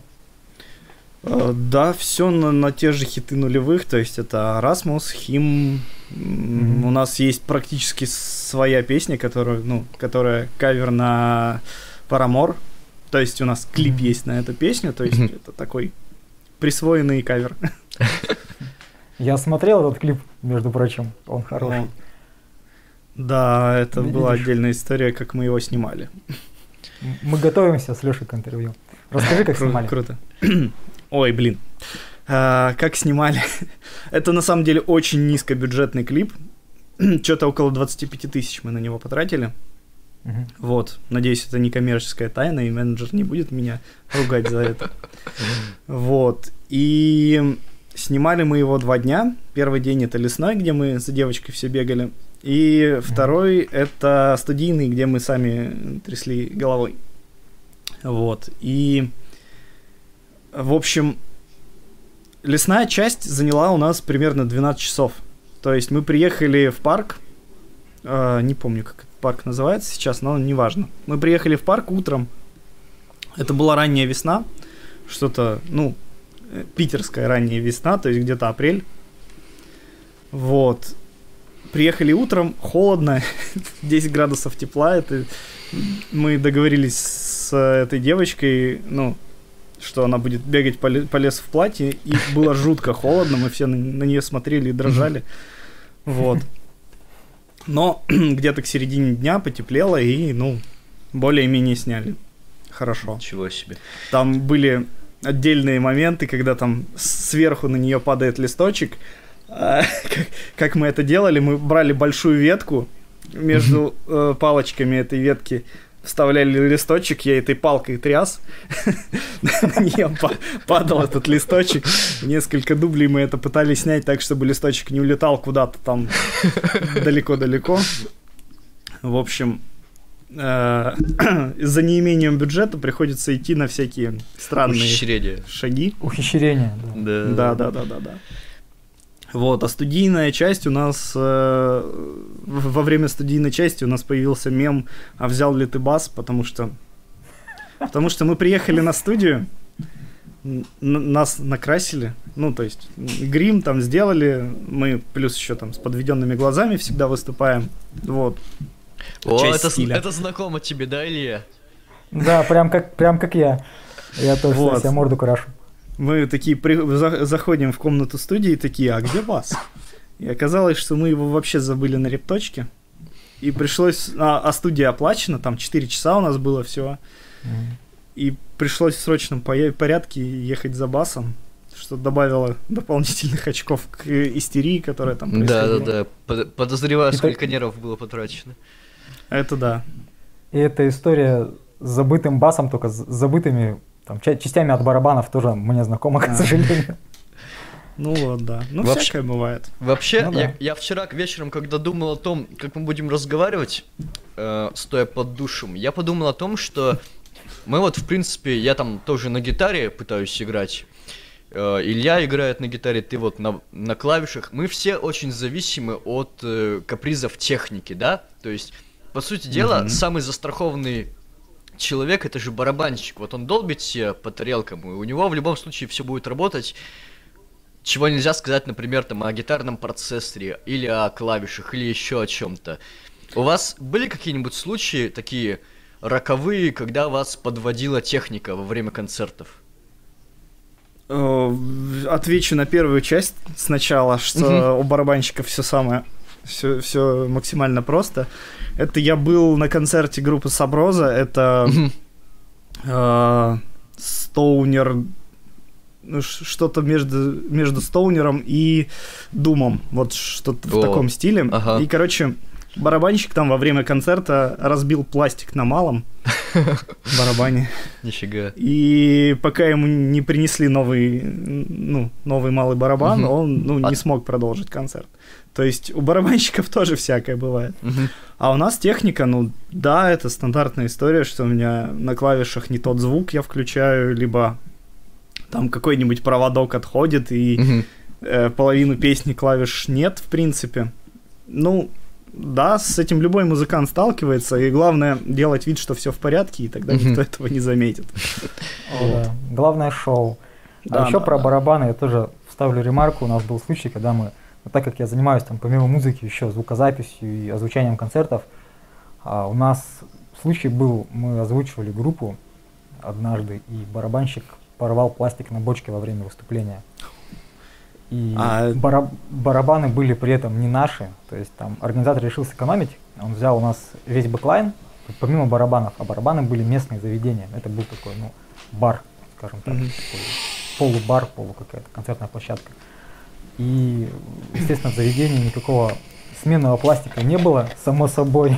Э, да, все на, на те же хиты нулевых, то есть это Расмус, Хим. Мгм. У нас есть практически своя песня, которую, ну, которая кавер на Парамор. То есть у нас клип Мгм. есть на эту песню, то есть Мгм. это такой присвоенный кавер. Я смотрел этот клип, между прочим, он хороший. Да, это Видишь? была отдельная история, как мы его снимали. Мы готовимся с Лешей к интервью. Расскажи, как Кру- снимали. Круто. Ой, блин. А, как снимали? Это на самом деле очень низкобюджетный клип. Что-то около 25 тысяч мы на него потратили. Мгм. Вот. Надеюсь, это не коммерческая тайна, и менеджер не будет меня ругать за это. Вот. И снимали мы его два дня. Первый день это лесной, где мы за девочкой все бегали. И второй это студийный, где мы сами трясли головой. Вот. И, в общем, лесная часть заняла у нас примерно 12 часов. То есть мы приехали в парк, э, не помню, как этот парк называется сейчас, но неважно. Мы приехали в парк утром. Это была ранняя весна, что-то, ну, э, питерская ранняя весна, то есть где-то апрель. Вот. Приехали утром, холодно, 10 градусов тепла. Это мы договорились с этой девочкой, ну, что она будет бегать по, по лесу в платье, и было жутко холодно, мы все на, на нее смотрели и дрожали. Вот. Но где-то к середине дня потеплело, и, ну, более-менее сняли. Хорошо. Ничего себе. Там были отдельные моменты, когда там сверху на нее падает листочек. А, как, как мы это делали, мы брали большую ветку между э, палочками этой ветки вставляли листочек, я этой палкой тряс, на нее падал этот листочек, несколько дублей мы это пытались снять так, чтобы листочек не улетал куда-то там далеко-далеко. В общем, э, из-за неимением бюджета приходится идти на всякие странные шаги. Ухищрения. Да, да, да, да, да. Вот, а студийная часть у нас, э, во время студийной части у нас появился мем «А взял ли ты бас?» Потому что, потому что мы приехали на студию, нас накрасили, ну, то есть грим там сделали, мы плюс еще там с подведенными глазами всегда выступаем, вот. О, это, это знакомо тебе, да, Илья? Да, прям как, прям как я. Я тоже вот. себе морду крашу. Мы такие при... заходим в комнату студии такие, а где бас? И оказалось, что мы его вообще забыли на репточке. И пришлось... А, а студия оплачена, там 4 часа у нас было всего. И пришлось в срочном порядке ехать за басом, что добавило дополнительных очков к истерии, которая там происходила. Да, да, да. Подозреваю, сколько нервов было потрачено. Это да. И эта история с забытым басом, только с забытыми там, частями от барабанов тоже мне знакомо, к а. сожалению. Ну вот, да. Ну, вообще, всякое бывает. Вообще, ну, да. я, я вчера вечером, когда думал о том, как мы будем разговаривать, э, стоя под душем, я подумал о том, что мы вот, в принципе, я там тоже на гитаре пытаюсь играть. Э, Илья играет на гитаре, ты вот на, на клавишах. Мы все очень зависимы от э, капризов техники, да? То есть, по сути дела, mm-hmm. самый застрахованный человек это же барабанщик. Вот он долбит себе по тарелкам, и у него в любом случае все будет работать. Чего нельзя сказать, например, там о гитарном процессоре, или о клавишах, или еще о чем-то. У вас были какие-нибудь случаи такие роковые, когда вас подводила техника во время концертов? Э, отвечу на первую часть сначала, что у барабанщиков все самое, все, все максимально просто. Это я был на концерте группы Саброза. Это э, Стоунер ну, что-то между, между Стоунером и Думом. Вот что-то в таком стиле. Ага. И, короче, барабанщик там во время концерта разбил пластик на малом барабане. Нифига. И пока ему не принесли новый, ну, новый малый барабан, он ну, а... не смог продолжить концерт. То есть у барабанщиков тоже всякое бывает. Угу. А у нас техника, ну да, это стандартная история, что у меня на клавишах не тот звук я включаю, либо там какой-нибудь проводок отходит, и угу. э, половину песни клавиш нет, в принципе. Ну, да, с этим любой музыкант сталкивается, и главное делать вид, что все в порядке, и тогда никто этого не заметит. Главное шоу. А еще про барабаны я тоже вставлю ремарку. У нас был случай, когда мы так как я занимаюсь там помимо музыки еще звукозаписью и озвучанием концертов, а у нас случай был, мы озвучивали группу однажды, и барабанщик порвал пластик на бочке во время выступления. И а... бара- барабаны были при этом не наши, то есть там организатор решил сэкономить, он взял у нас весь бэклайн, помимо барабанов, а барабаны были местные заведения, это был такой, ну, бар, скажем так, mm-hmm. такой полубар, полу какая-то концертная площадка. И, естественно, в заведении никакого сменного пластика не было, само собой.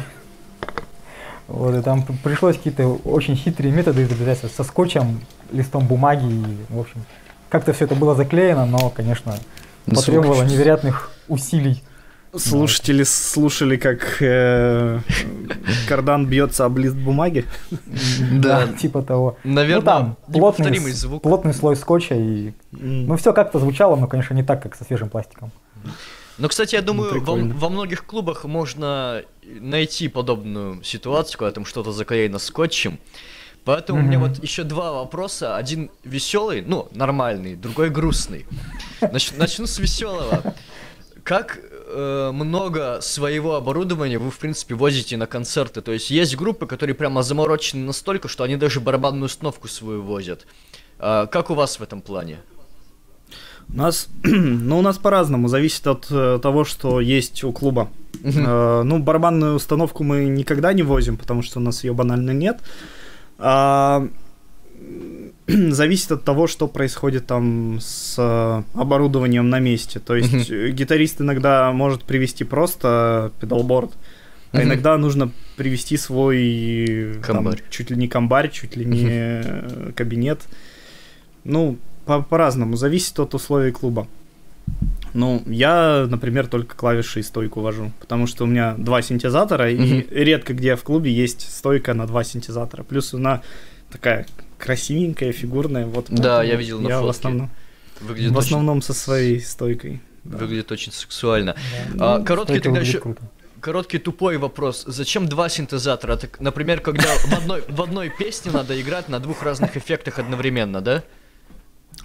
Вот, и там пришлось какие-то очень хитрые методы изобретать со скотчем, листом бумаги, и, в общем, как-то все это было заклеено, но, конечно, Ну, потребовало невероятных усилий. Слушатели слушали, как э, кардан бьется об лист бумаги. Да. типа того. Наверное, ну там плотный, звук. слой скотча и ну все как-то звучало, но конечно не так, как со свежим пластиком. Но, кстати, я думаю, во, во многих клубах можно найти подобную ситуацию, когда там что-то заклеено скотчем. Поэтому у меня вот еще два вопроса. Один веселый, ну, нормальный, другой грустный. Нач- начну с веселого. Как э, много своего оборудования вы, в принципе, возите на концерты? То есть есть группы, которые прямо заморочены настолько, что они даже барабанную установку свою возят. А как у вас в этом плане? У нас, ну, у нас по-разному, зависит от э, того, что есть у клуба. Э, ну, барабанную установку мы никогда не возим, потому что у нас ее банально нет. А, зависит от того, что происходит там с э, оборудованием на месте. То есть э, гитарист иногда может привести просто педалборд, а Мгм. иногда нужно привести свой там, чуть ли не комбарь, чуть ли не э, кабинет. Ну, по- по-разному, зависит от условий клуба. Ну, я, например, только клавиши и стойку вожу, потому что у меня два синтезатора, и Мгм. редко где в клубе есть стойка на два синтезатора. Плюс она такая красивенькая, фигурная. Вот Да, я видел на я в фотке. основном, Выглядит, в очень, основном со своей стойкой. да. выглядит очень сексуально. Да. А, Ну, короткий тогда еще- круто. Короткий тупой вопрос. Зачем два синтезатора? Так, например, когда в одной, в одной песне надо играть на двух разных эффектах одновременно, да?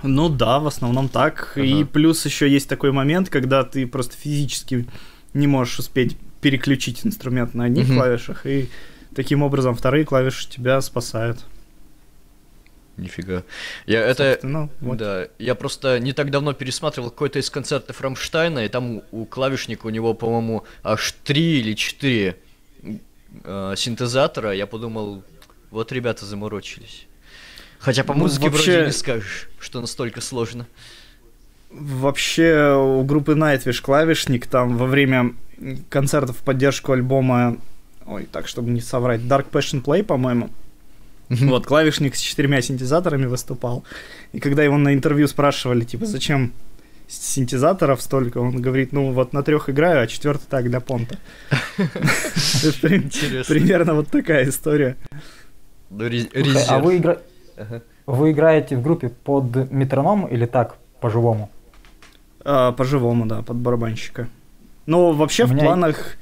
Ну да, в основном так. И Ага. плюс еще есть такой момент, когда ты просто физически не можешь успеть переключить инструмент на одних Мгм. клавишах, и таким образом вторые клавиши тебя спасают. Нифига. Я это... Собственно, вот. Да, я просто не так давно пересматривал какой-то из концертов Рамштайна, и там у, у клавишника у него, по-моему, аж три или четыре э, синтезатора. Я подумал, вот ребята заморочились. Хотя по Ну, музыке вообще- вроде не скажешь, что настолько сложно. Вообще у группы Nightwish клавишник там во время концертов в поддержку альбома, ой, так чтобы не соврать, Dark Passion Play, по-моему, вот клавишник с четырьмя синтезаторами выступал. И когда его на интервью спрашивали, типа, зачем синтезаторов столько, он говорит, ну вот на трех играю, а четвертый так для понта. Примерно вот такая история. Ну, а вы, игра- Ага. вы играете в группе под метроном или так, по-живому? А, по-живому, да, под барабанщика. Но вообще У в меня- планах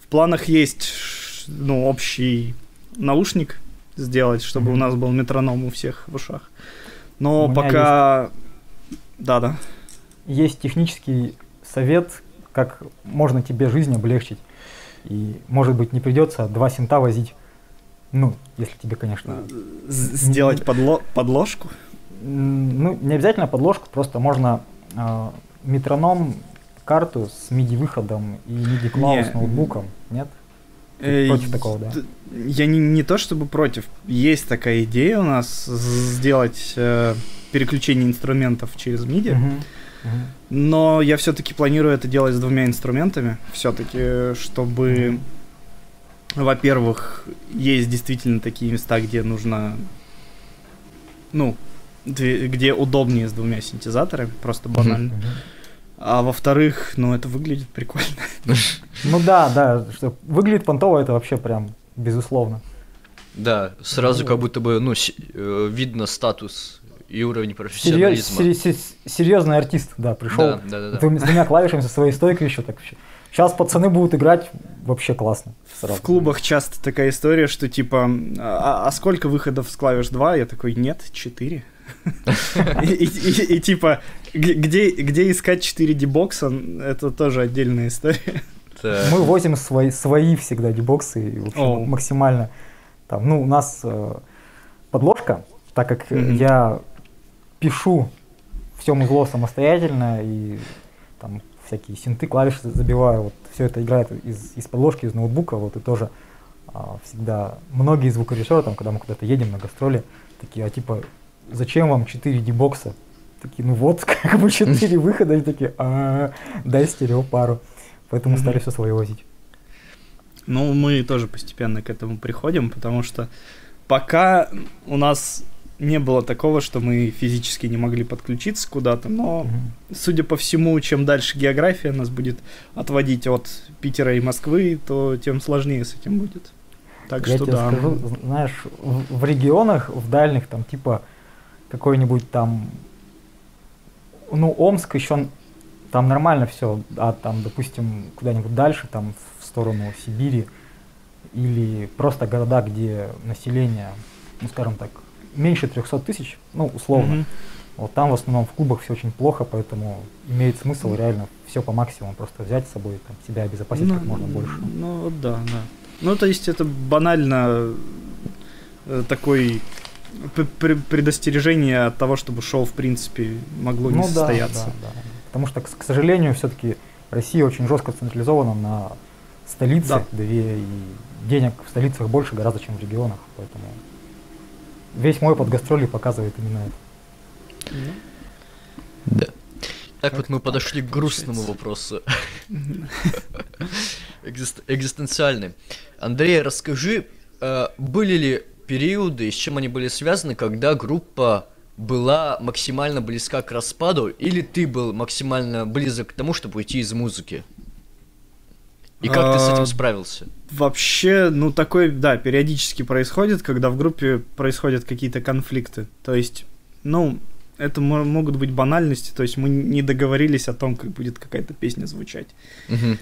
в планах есть ну, общий наушник сделать, чтобы у Мгм. нас был метроном у всех в ушах. Но У пока... Да-да. Есть технический совет, как можно тебе жизнь облегчить. И, может быть, не придется два синта возить. Ну, если тебе, конечно, Сделать подло- подложку. Ну, не обязательно подложку, просто можно э, метроном, карту с MIDI-выходом и MIDI-клаву с ноутбуком, нет? Э, против такого, да? Я не, не то чтобы против. Есть такая идея у нас сделать э, переключение инструментов через MIDI. Мгм. Но я все-таки планирую это делать с двумя инструментами. Все-таки, чтобы, во-первых, есть действительно такие места, где нужно, ну, где удобнее с двумя синтезаторами, просто банально. А во-вторых, ну, это выглядит прикольно. Ну да, да, что выглядит понтово, это вообще прям безусловно. Да, сразу Ну. как будто бы, ну, э, видно статус и уровень профессионализма. серьезный артист, да, пришел Да, да, да, да. с двумя клавишами со своей стойкой еще так. Сейчас пацаны будут играть вообще классно. сразу. В клубах часто такая история, что типа, а, а сколько выходов с клавиш 2? Я такой, нет, 4. И, типа, где, искать 4 дебокса, это тоже отдельная история. Мы возим свои, свои всегда дебоксы, и, в общем, максимально. Там, ну, у нас э, подложка, так как э, я пишу все музло самостоятельно и там всякие синты, клавиши забиваю, вот все это играет из, из подложки, из ноутбука, вот и тоже а, всегда многие звукорежиссеры, там, когда мы куда-то едем на гастроли, такие, а типа, зачем вам 4 дебокса? Такие, ну вот, как бы 4 выхода, и такие, «А, дай стерео пару. Поэтому стали все свое возить. Ну, мы тоже постепенно к этому приходим, потому что пока у нас не было такого, что мы физически не могли подключиться куда-то, но, Мгм. судя по всему, чем дальше география нас будет отводить от Питера и Москвы, то тем сложнее с этим будет. Так Я что тебе да. скажу, знаешь, в, в регионах, в дальних, там, типа, какой-нибудь там, ну, Омск еще, там нормально все, а там, допустим, куда-нибудь дальше, там, в сторону Сибири, или просто города, где население, ну, скажем так, меньше 300 тысяч, ну, условно, Мгм. вот там в основном в клубах все очень плохо, поэтому имеет смысл реально все по максимуму просто взять с собой, там, себя обезопасить как можно больше. Ну, да, да. Ну, то есть это банально э, такой предостережение от того, чтобы шоу, в принципе, могло не Ну да, состояться. да, да. Потому что, к к сожалению, все-таки Россия очень жестко централизована на столице, Да. две, и денег в столицах больше гораздо, чем в регионах, поэтому весь мой опыт гастролей показывает именно это. Да. Так вот мы подошли к грустному вопросу. Экзист- Экзистенциальный. Андрей, расскажи, э, были ли периоды, с чем они были связаны, когда группа была максимально близка к распаду, или ты был максимально близок к тому, чтобы уйти из музыки? И как ты с А, этим справился? Вообще, ну, такое, да, периодически происходит, когда в группе происходят какие-то конфликты. То есть, ну, это мо- могут быть банальности, то есть мы не договорились о том, как будет какая-то песня звучать. Мгм.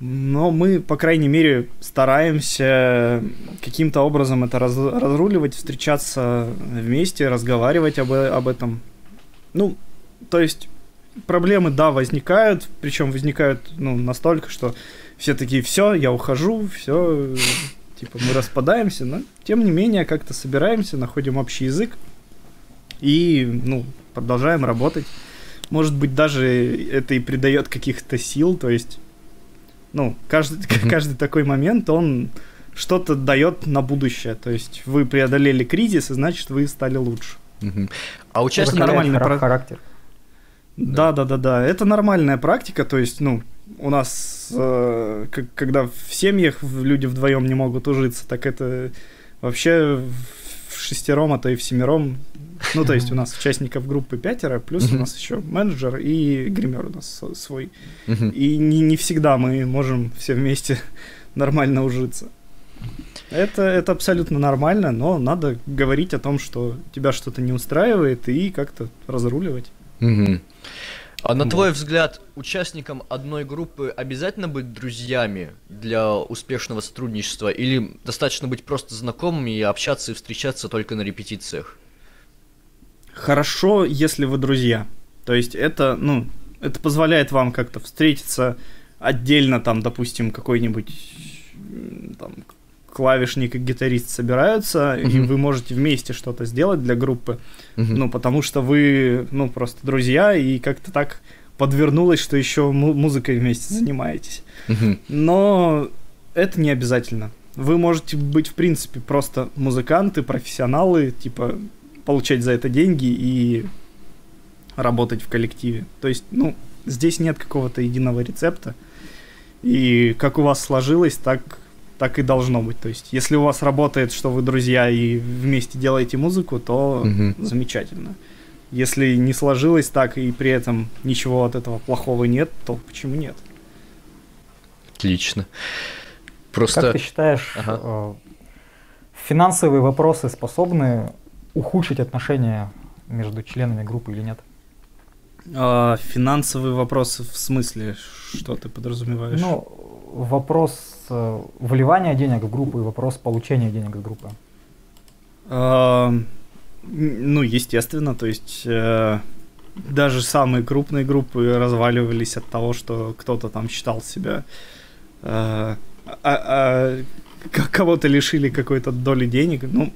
Но мы, по крайней мере, стараемся каким-то образом это раз- разруливать, встречаться вместе, разговаривать об, об этом. Ну, то есть проблемы, да, возникают, причем возникают ну, настолько, что все такие, все, я ухожу, все, типа мы распадаемся, но тем не менее как-то собираемся, находим общий язык и, ну, продолжаем работать. Может быть, даже это и придает каких-то сил, то есть ну, каждый, каждый такой момент, он что-то дает на будущее. То есть вы преодолели кризис, и значит вы стали лучше. А Участник участники... нормальный про- характер. Да, да, да, да. Это нормальная практика. То есть, ну, у нас, э, когда в семьях люди вдвоем не могут ужиться, так это вообще в шестером, а то и в семером. Ну, то есть у нас участников группы пятеро, плюс у нас еще менеджер и гример у нас свой. И не, не всегда мы можем все вместе нормально ужиться. Это, это абсолютно нормально, но надо говорить о том, что тебя что-то не устраивает, и как-то разруливать. Мгм. А на Вот. твой взгляд, участникам одной группы обязательно быть друзьями для успешного сотрудничества или достаточно быть просто знакомыми и общаться и встречаться только на репетициях? Хорошо, если вы друзья. То есть это, ну, это позволяет вам как-то встретиться отдельно, там, допустим, какой-нибудь там клавишник и гитарист собираются, и Мгм. вы можете вместе что-то сделать для группы. Мгм. Ну, потому что вы, ну, просто друзья, и как-то так подвернулось, что еще му- музыкой вместе занимаетесь. Мгм. Но это не обязательно. Вы можете быть, в принципе, просто музыканты, профессионалы, типа, получать за это деньги и работать в коллективе. То есть, ну, здесь нет какого-то единого рецепта. И как у вас сложилось, так, так и должно быть. То есть, если у вас работает, что вы друзья и вместе делаете музыку, то Мгм. замечательно. Если не сложилось так и при этом ничего от этого плохого нет, то почему нет? Отлично. Как Просто... ты считаешь, Ага. э, финансовые вопросы способны ухудшить отношения между членами группы или нет? А, финансовые вопросы в смысле, что ты подразумеваешь? Ну, вопрос вливания денег в группу и вопрос получения денег из группы. Ну, естественно, то есть э, даже самые крупные группы разваливались от того, что кто-то там считал себя э, а- а, кого-то лишили какой-то доли денег. Ну,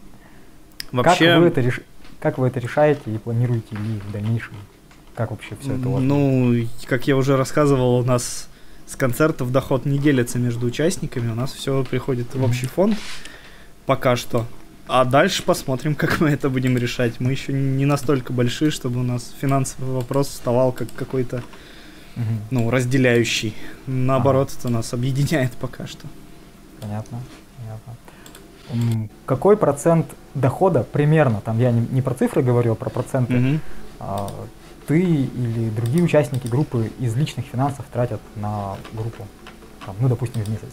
вообще, Как, вы это реш- как вы это решаете и планируете ли в дальнейшем? Как вообще все это вас? ну, как я уже рассказывал, у нас с концертов доход не делится между участниками, у нас все приходит в общий фонд пока что. А дальше посмотрим, как мы это будем решать. Мы еще не настолько большие, чтобы у нас финансовый вопрос вставал как какой-то, ну, разделяющий. Наоборот, это нас объединяет пока что. понятно, понятно. какой процент дохода примерно, там я не, не про цифры говорю, а про проценты. Ты или другие участники группы из личных финансов тратят на группу? Там, ну, допустим, в месяц.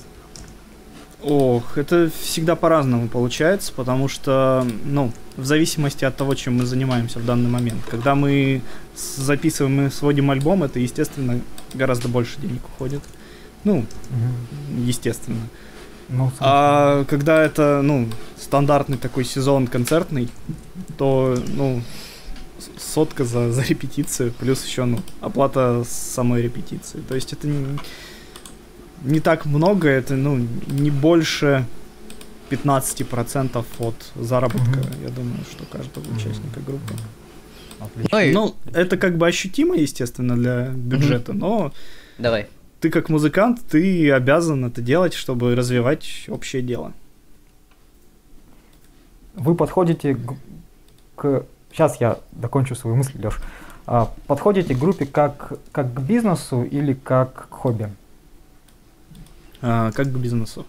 Ох, это всегда по-разному получается, потому что, ну, в зависимости от того, чем мы занимаемся в данный момент. Когда мы записываем и сводим альбом, это, естественно, гораздо больше денег уходит. Ну, Мгм. естественно. Ну, А когда это, ну, стандартный такой сезон концертный, то, ну, сотка за, за репетицию, плюс еще, ну, оплата самой репетиции. То есть это не, не так много, это, ну, не больше 15% от заработка, Мгм. я думаю, что каждого участника группы. отлично. Ну и- Ну, это как бы ощутимо, естественно, для бюджета, но Давай. ты как музыкант, ты обязан это делать, чтобы развивать общее дело. Вы подходите к, к- Сейчас я докончу свою мысль, Леш. подходите к группе как, как к бизнесу или как к хобби? А, как к бизнесу.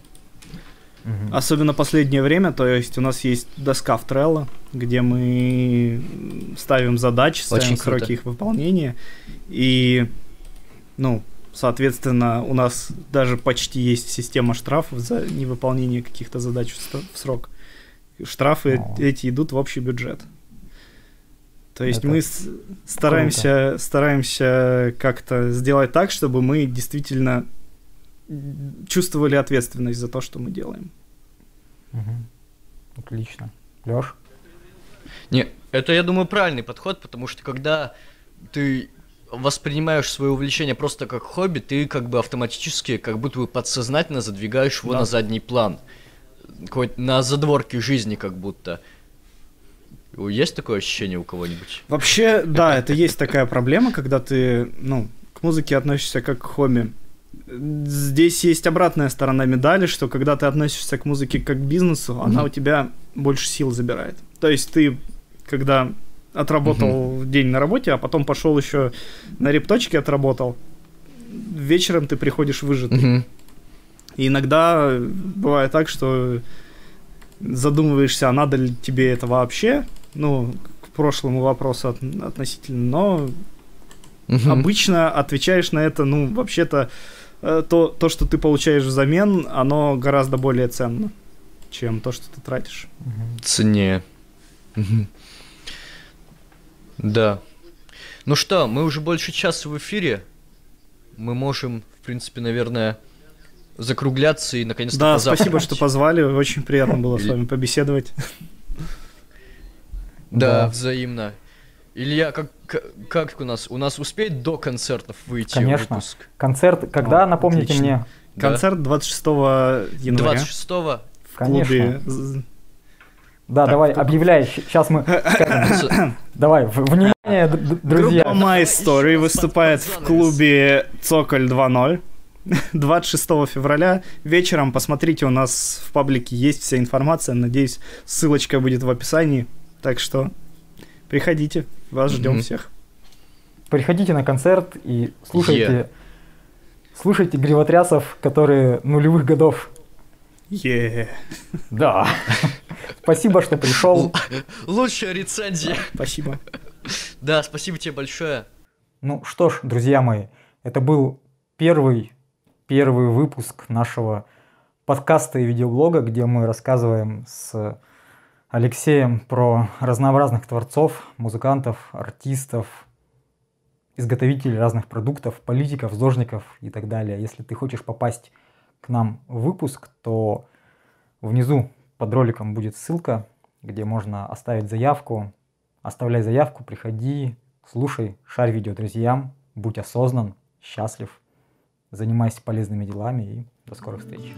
Мгм. Особенно последнее время, то есть у нас есть доска в Trello, где мы ставим задачи, ставим Очень сроки круто. их выполнения. И, ну, соответственно, у нас даже почти есть система штрафов за невыполнение каких-то задач в срок. Штрафы О. эти идут в общий бюджет. То есть Это мы с- стараемся, стараемся как-то сделать так, чтобы мы действительно чувствовали ответственность за то, что мы делаем. Мгм. Отлично. Леш? Не, это, я думаю, правильный подход, потому что когда ты воспринимаешь свое увлечение просто как хобби, ты как бы автоматически, как будто бы подсознательно задвигаешь его Да. на задний план. На задворке жизни как будто. Есть такое ощущение у кого-нибудь? Вообще, да, это есть такая проблема, когда ты, ну, к музыке относишься как к хобби. Здесь есть обратная сторона медали, что когда ты относишься к музыке как к бизнесу, она Мгм. у тебя больше сил забирает. То есть ты, когда отработал день на работе, а потом пошел еще на репточке отработал, вечером ты приходишь выжатый. Мгм. И иногда бывает так, что задумываешься, а надо ли тебе это вообще, ну, к прошлому вопросу от- относительно, но Мгм. обычно отвечаешь на это, ну, вообще-то, э, то, то, что ты получаешь взамен, оно гораздо более ценно, чем то, что ты тратишь. Цене. Да. Ну что, мы уже больше часа в эфире. Мы можем, в принципе, наверное, закругляться и наконец-то Да, спасибо, что позвали, очень приятно было с вами побеседовать. Да, Да. взаимно. Илья, как, как у нас? У нас успеет до концертов выйти Конечно. выпуск? Концерт, когда, О, напомните отлично. мне? Да. Концерт 26 января 26-го. в клубе Конечно. з- Да, Так, давай, кто- объявляй. Сейчас мы скажем. Давай, в- внимание, друзья. Группа My Story выступает в клубе Цоколь 2.0 26 февраля. Вечером посмотрите, у нас в паблике есть вся информация. Надеюсь, ссылочка будет в описании. Так что приходите, вас ждем Мгм. всех. Приходите на концерт и слушайте, слушайте гривотрясов, которые нулевых годов. Е, Да. Спасибо, что пришел. Лучшая рецензия. спасибо. Да, спасибо тебе большое. Ну что ж, друзья мои, это был первый, первый выпуск нашего подкаста и видеоблога, где мы рассказываем с Алексеем про разнообразных творцов, музыкантов, артистов, изготовителей разных продуктов, политиков, зожников и так далее. Если ты хочешь попасть к нам в выпуск, то внизу под роликом будет ссылка, где можно оставить заявку. Оставляй заявку, приходи, слушай, шарь видео друзьям, будь осознан, счастлив, занимайся полезными делами и до скорых встреч.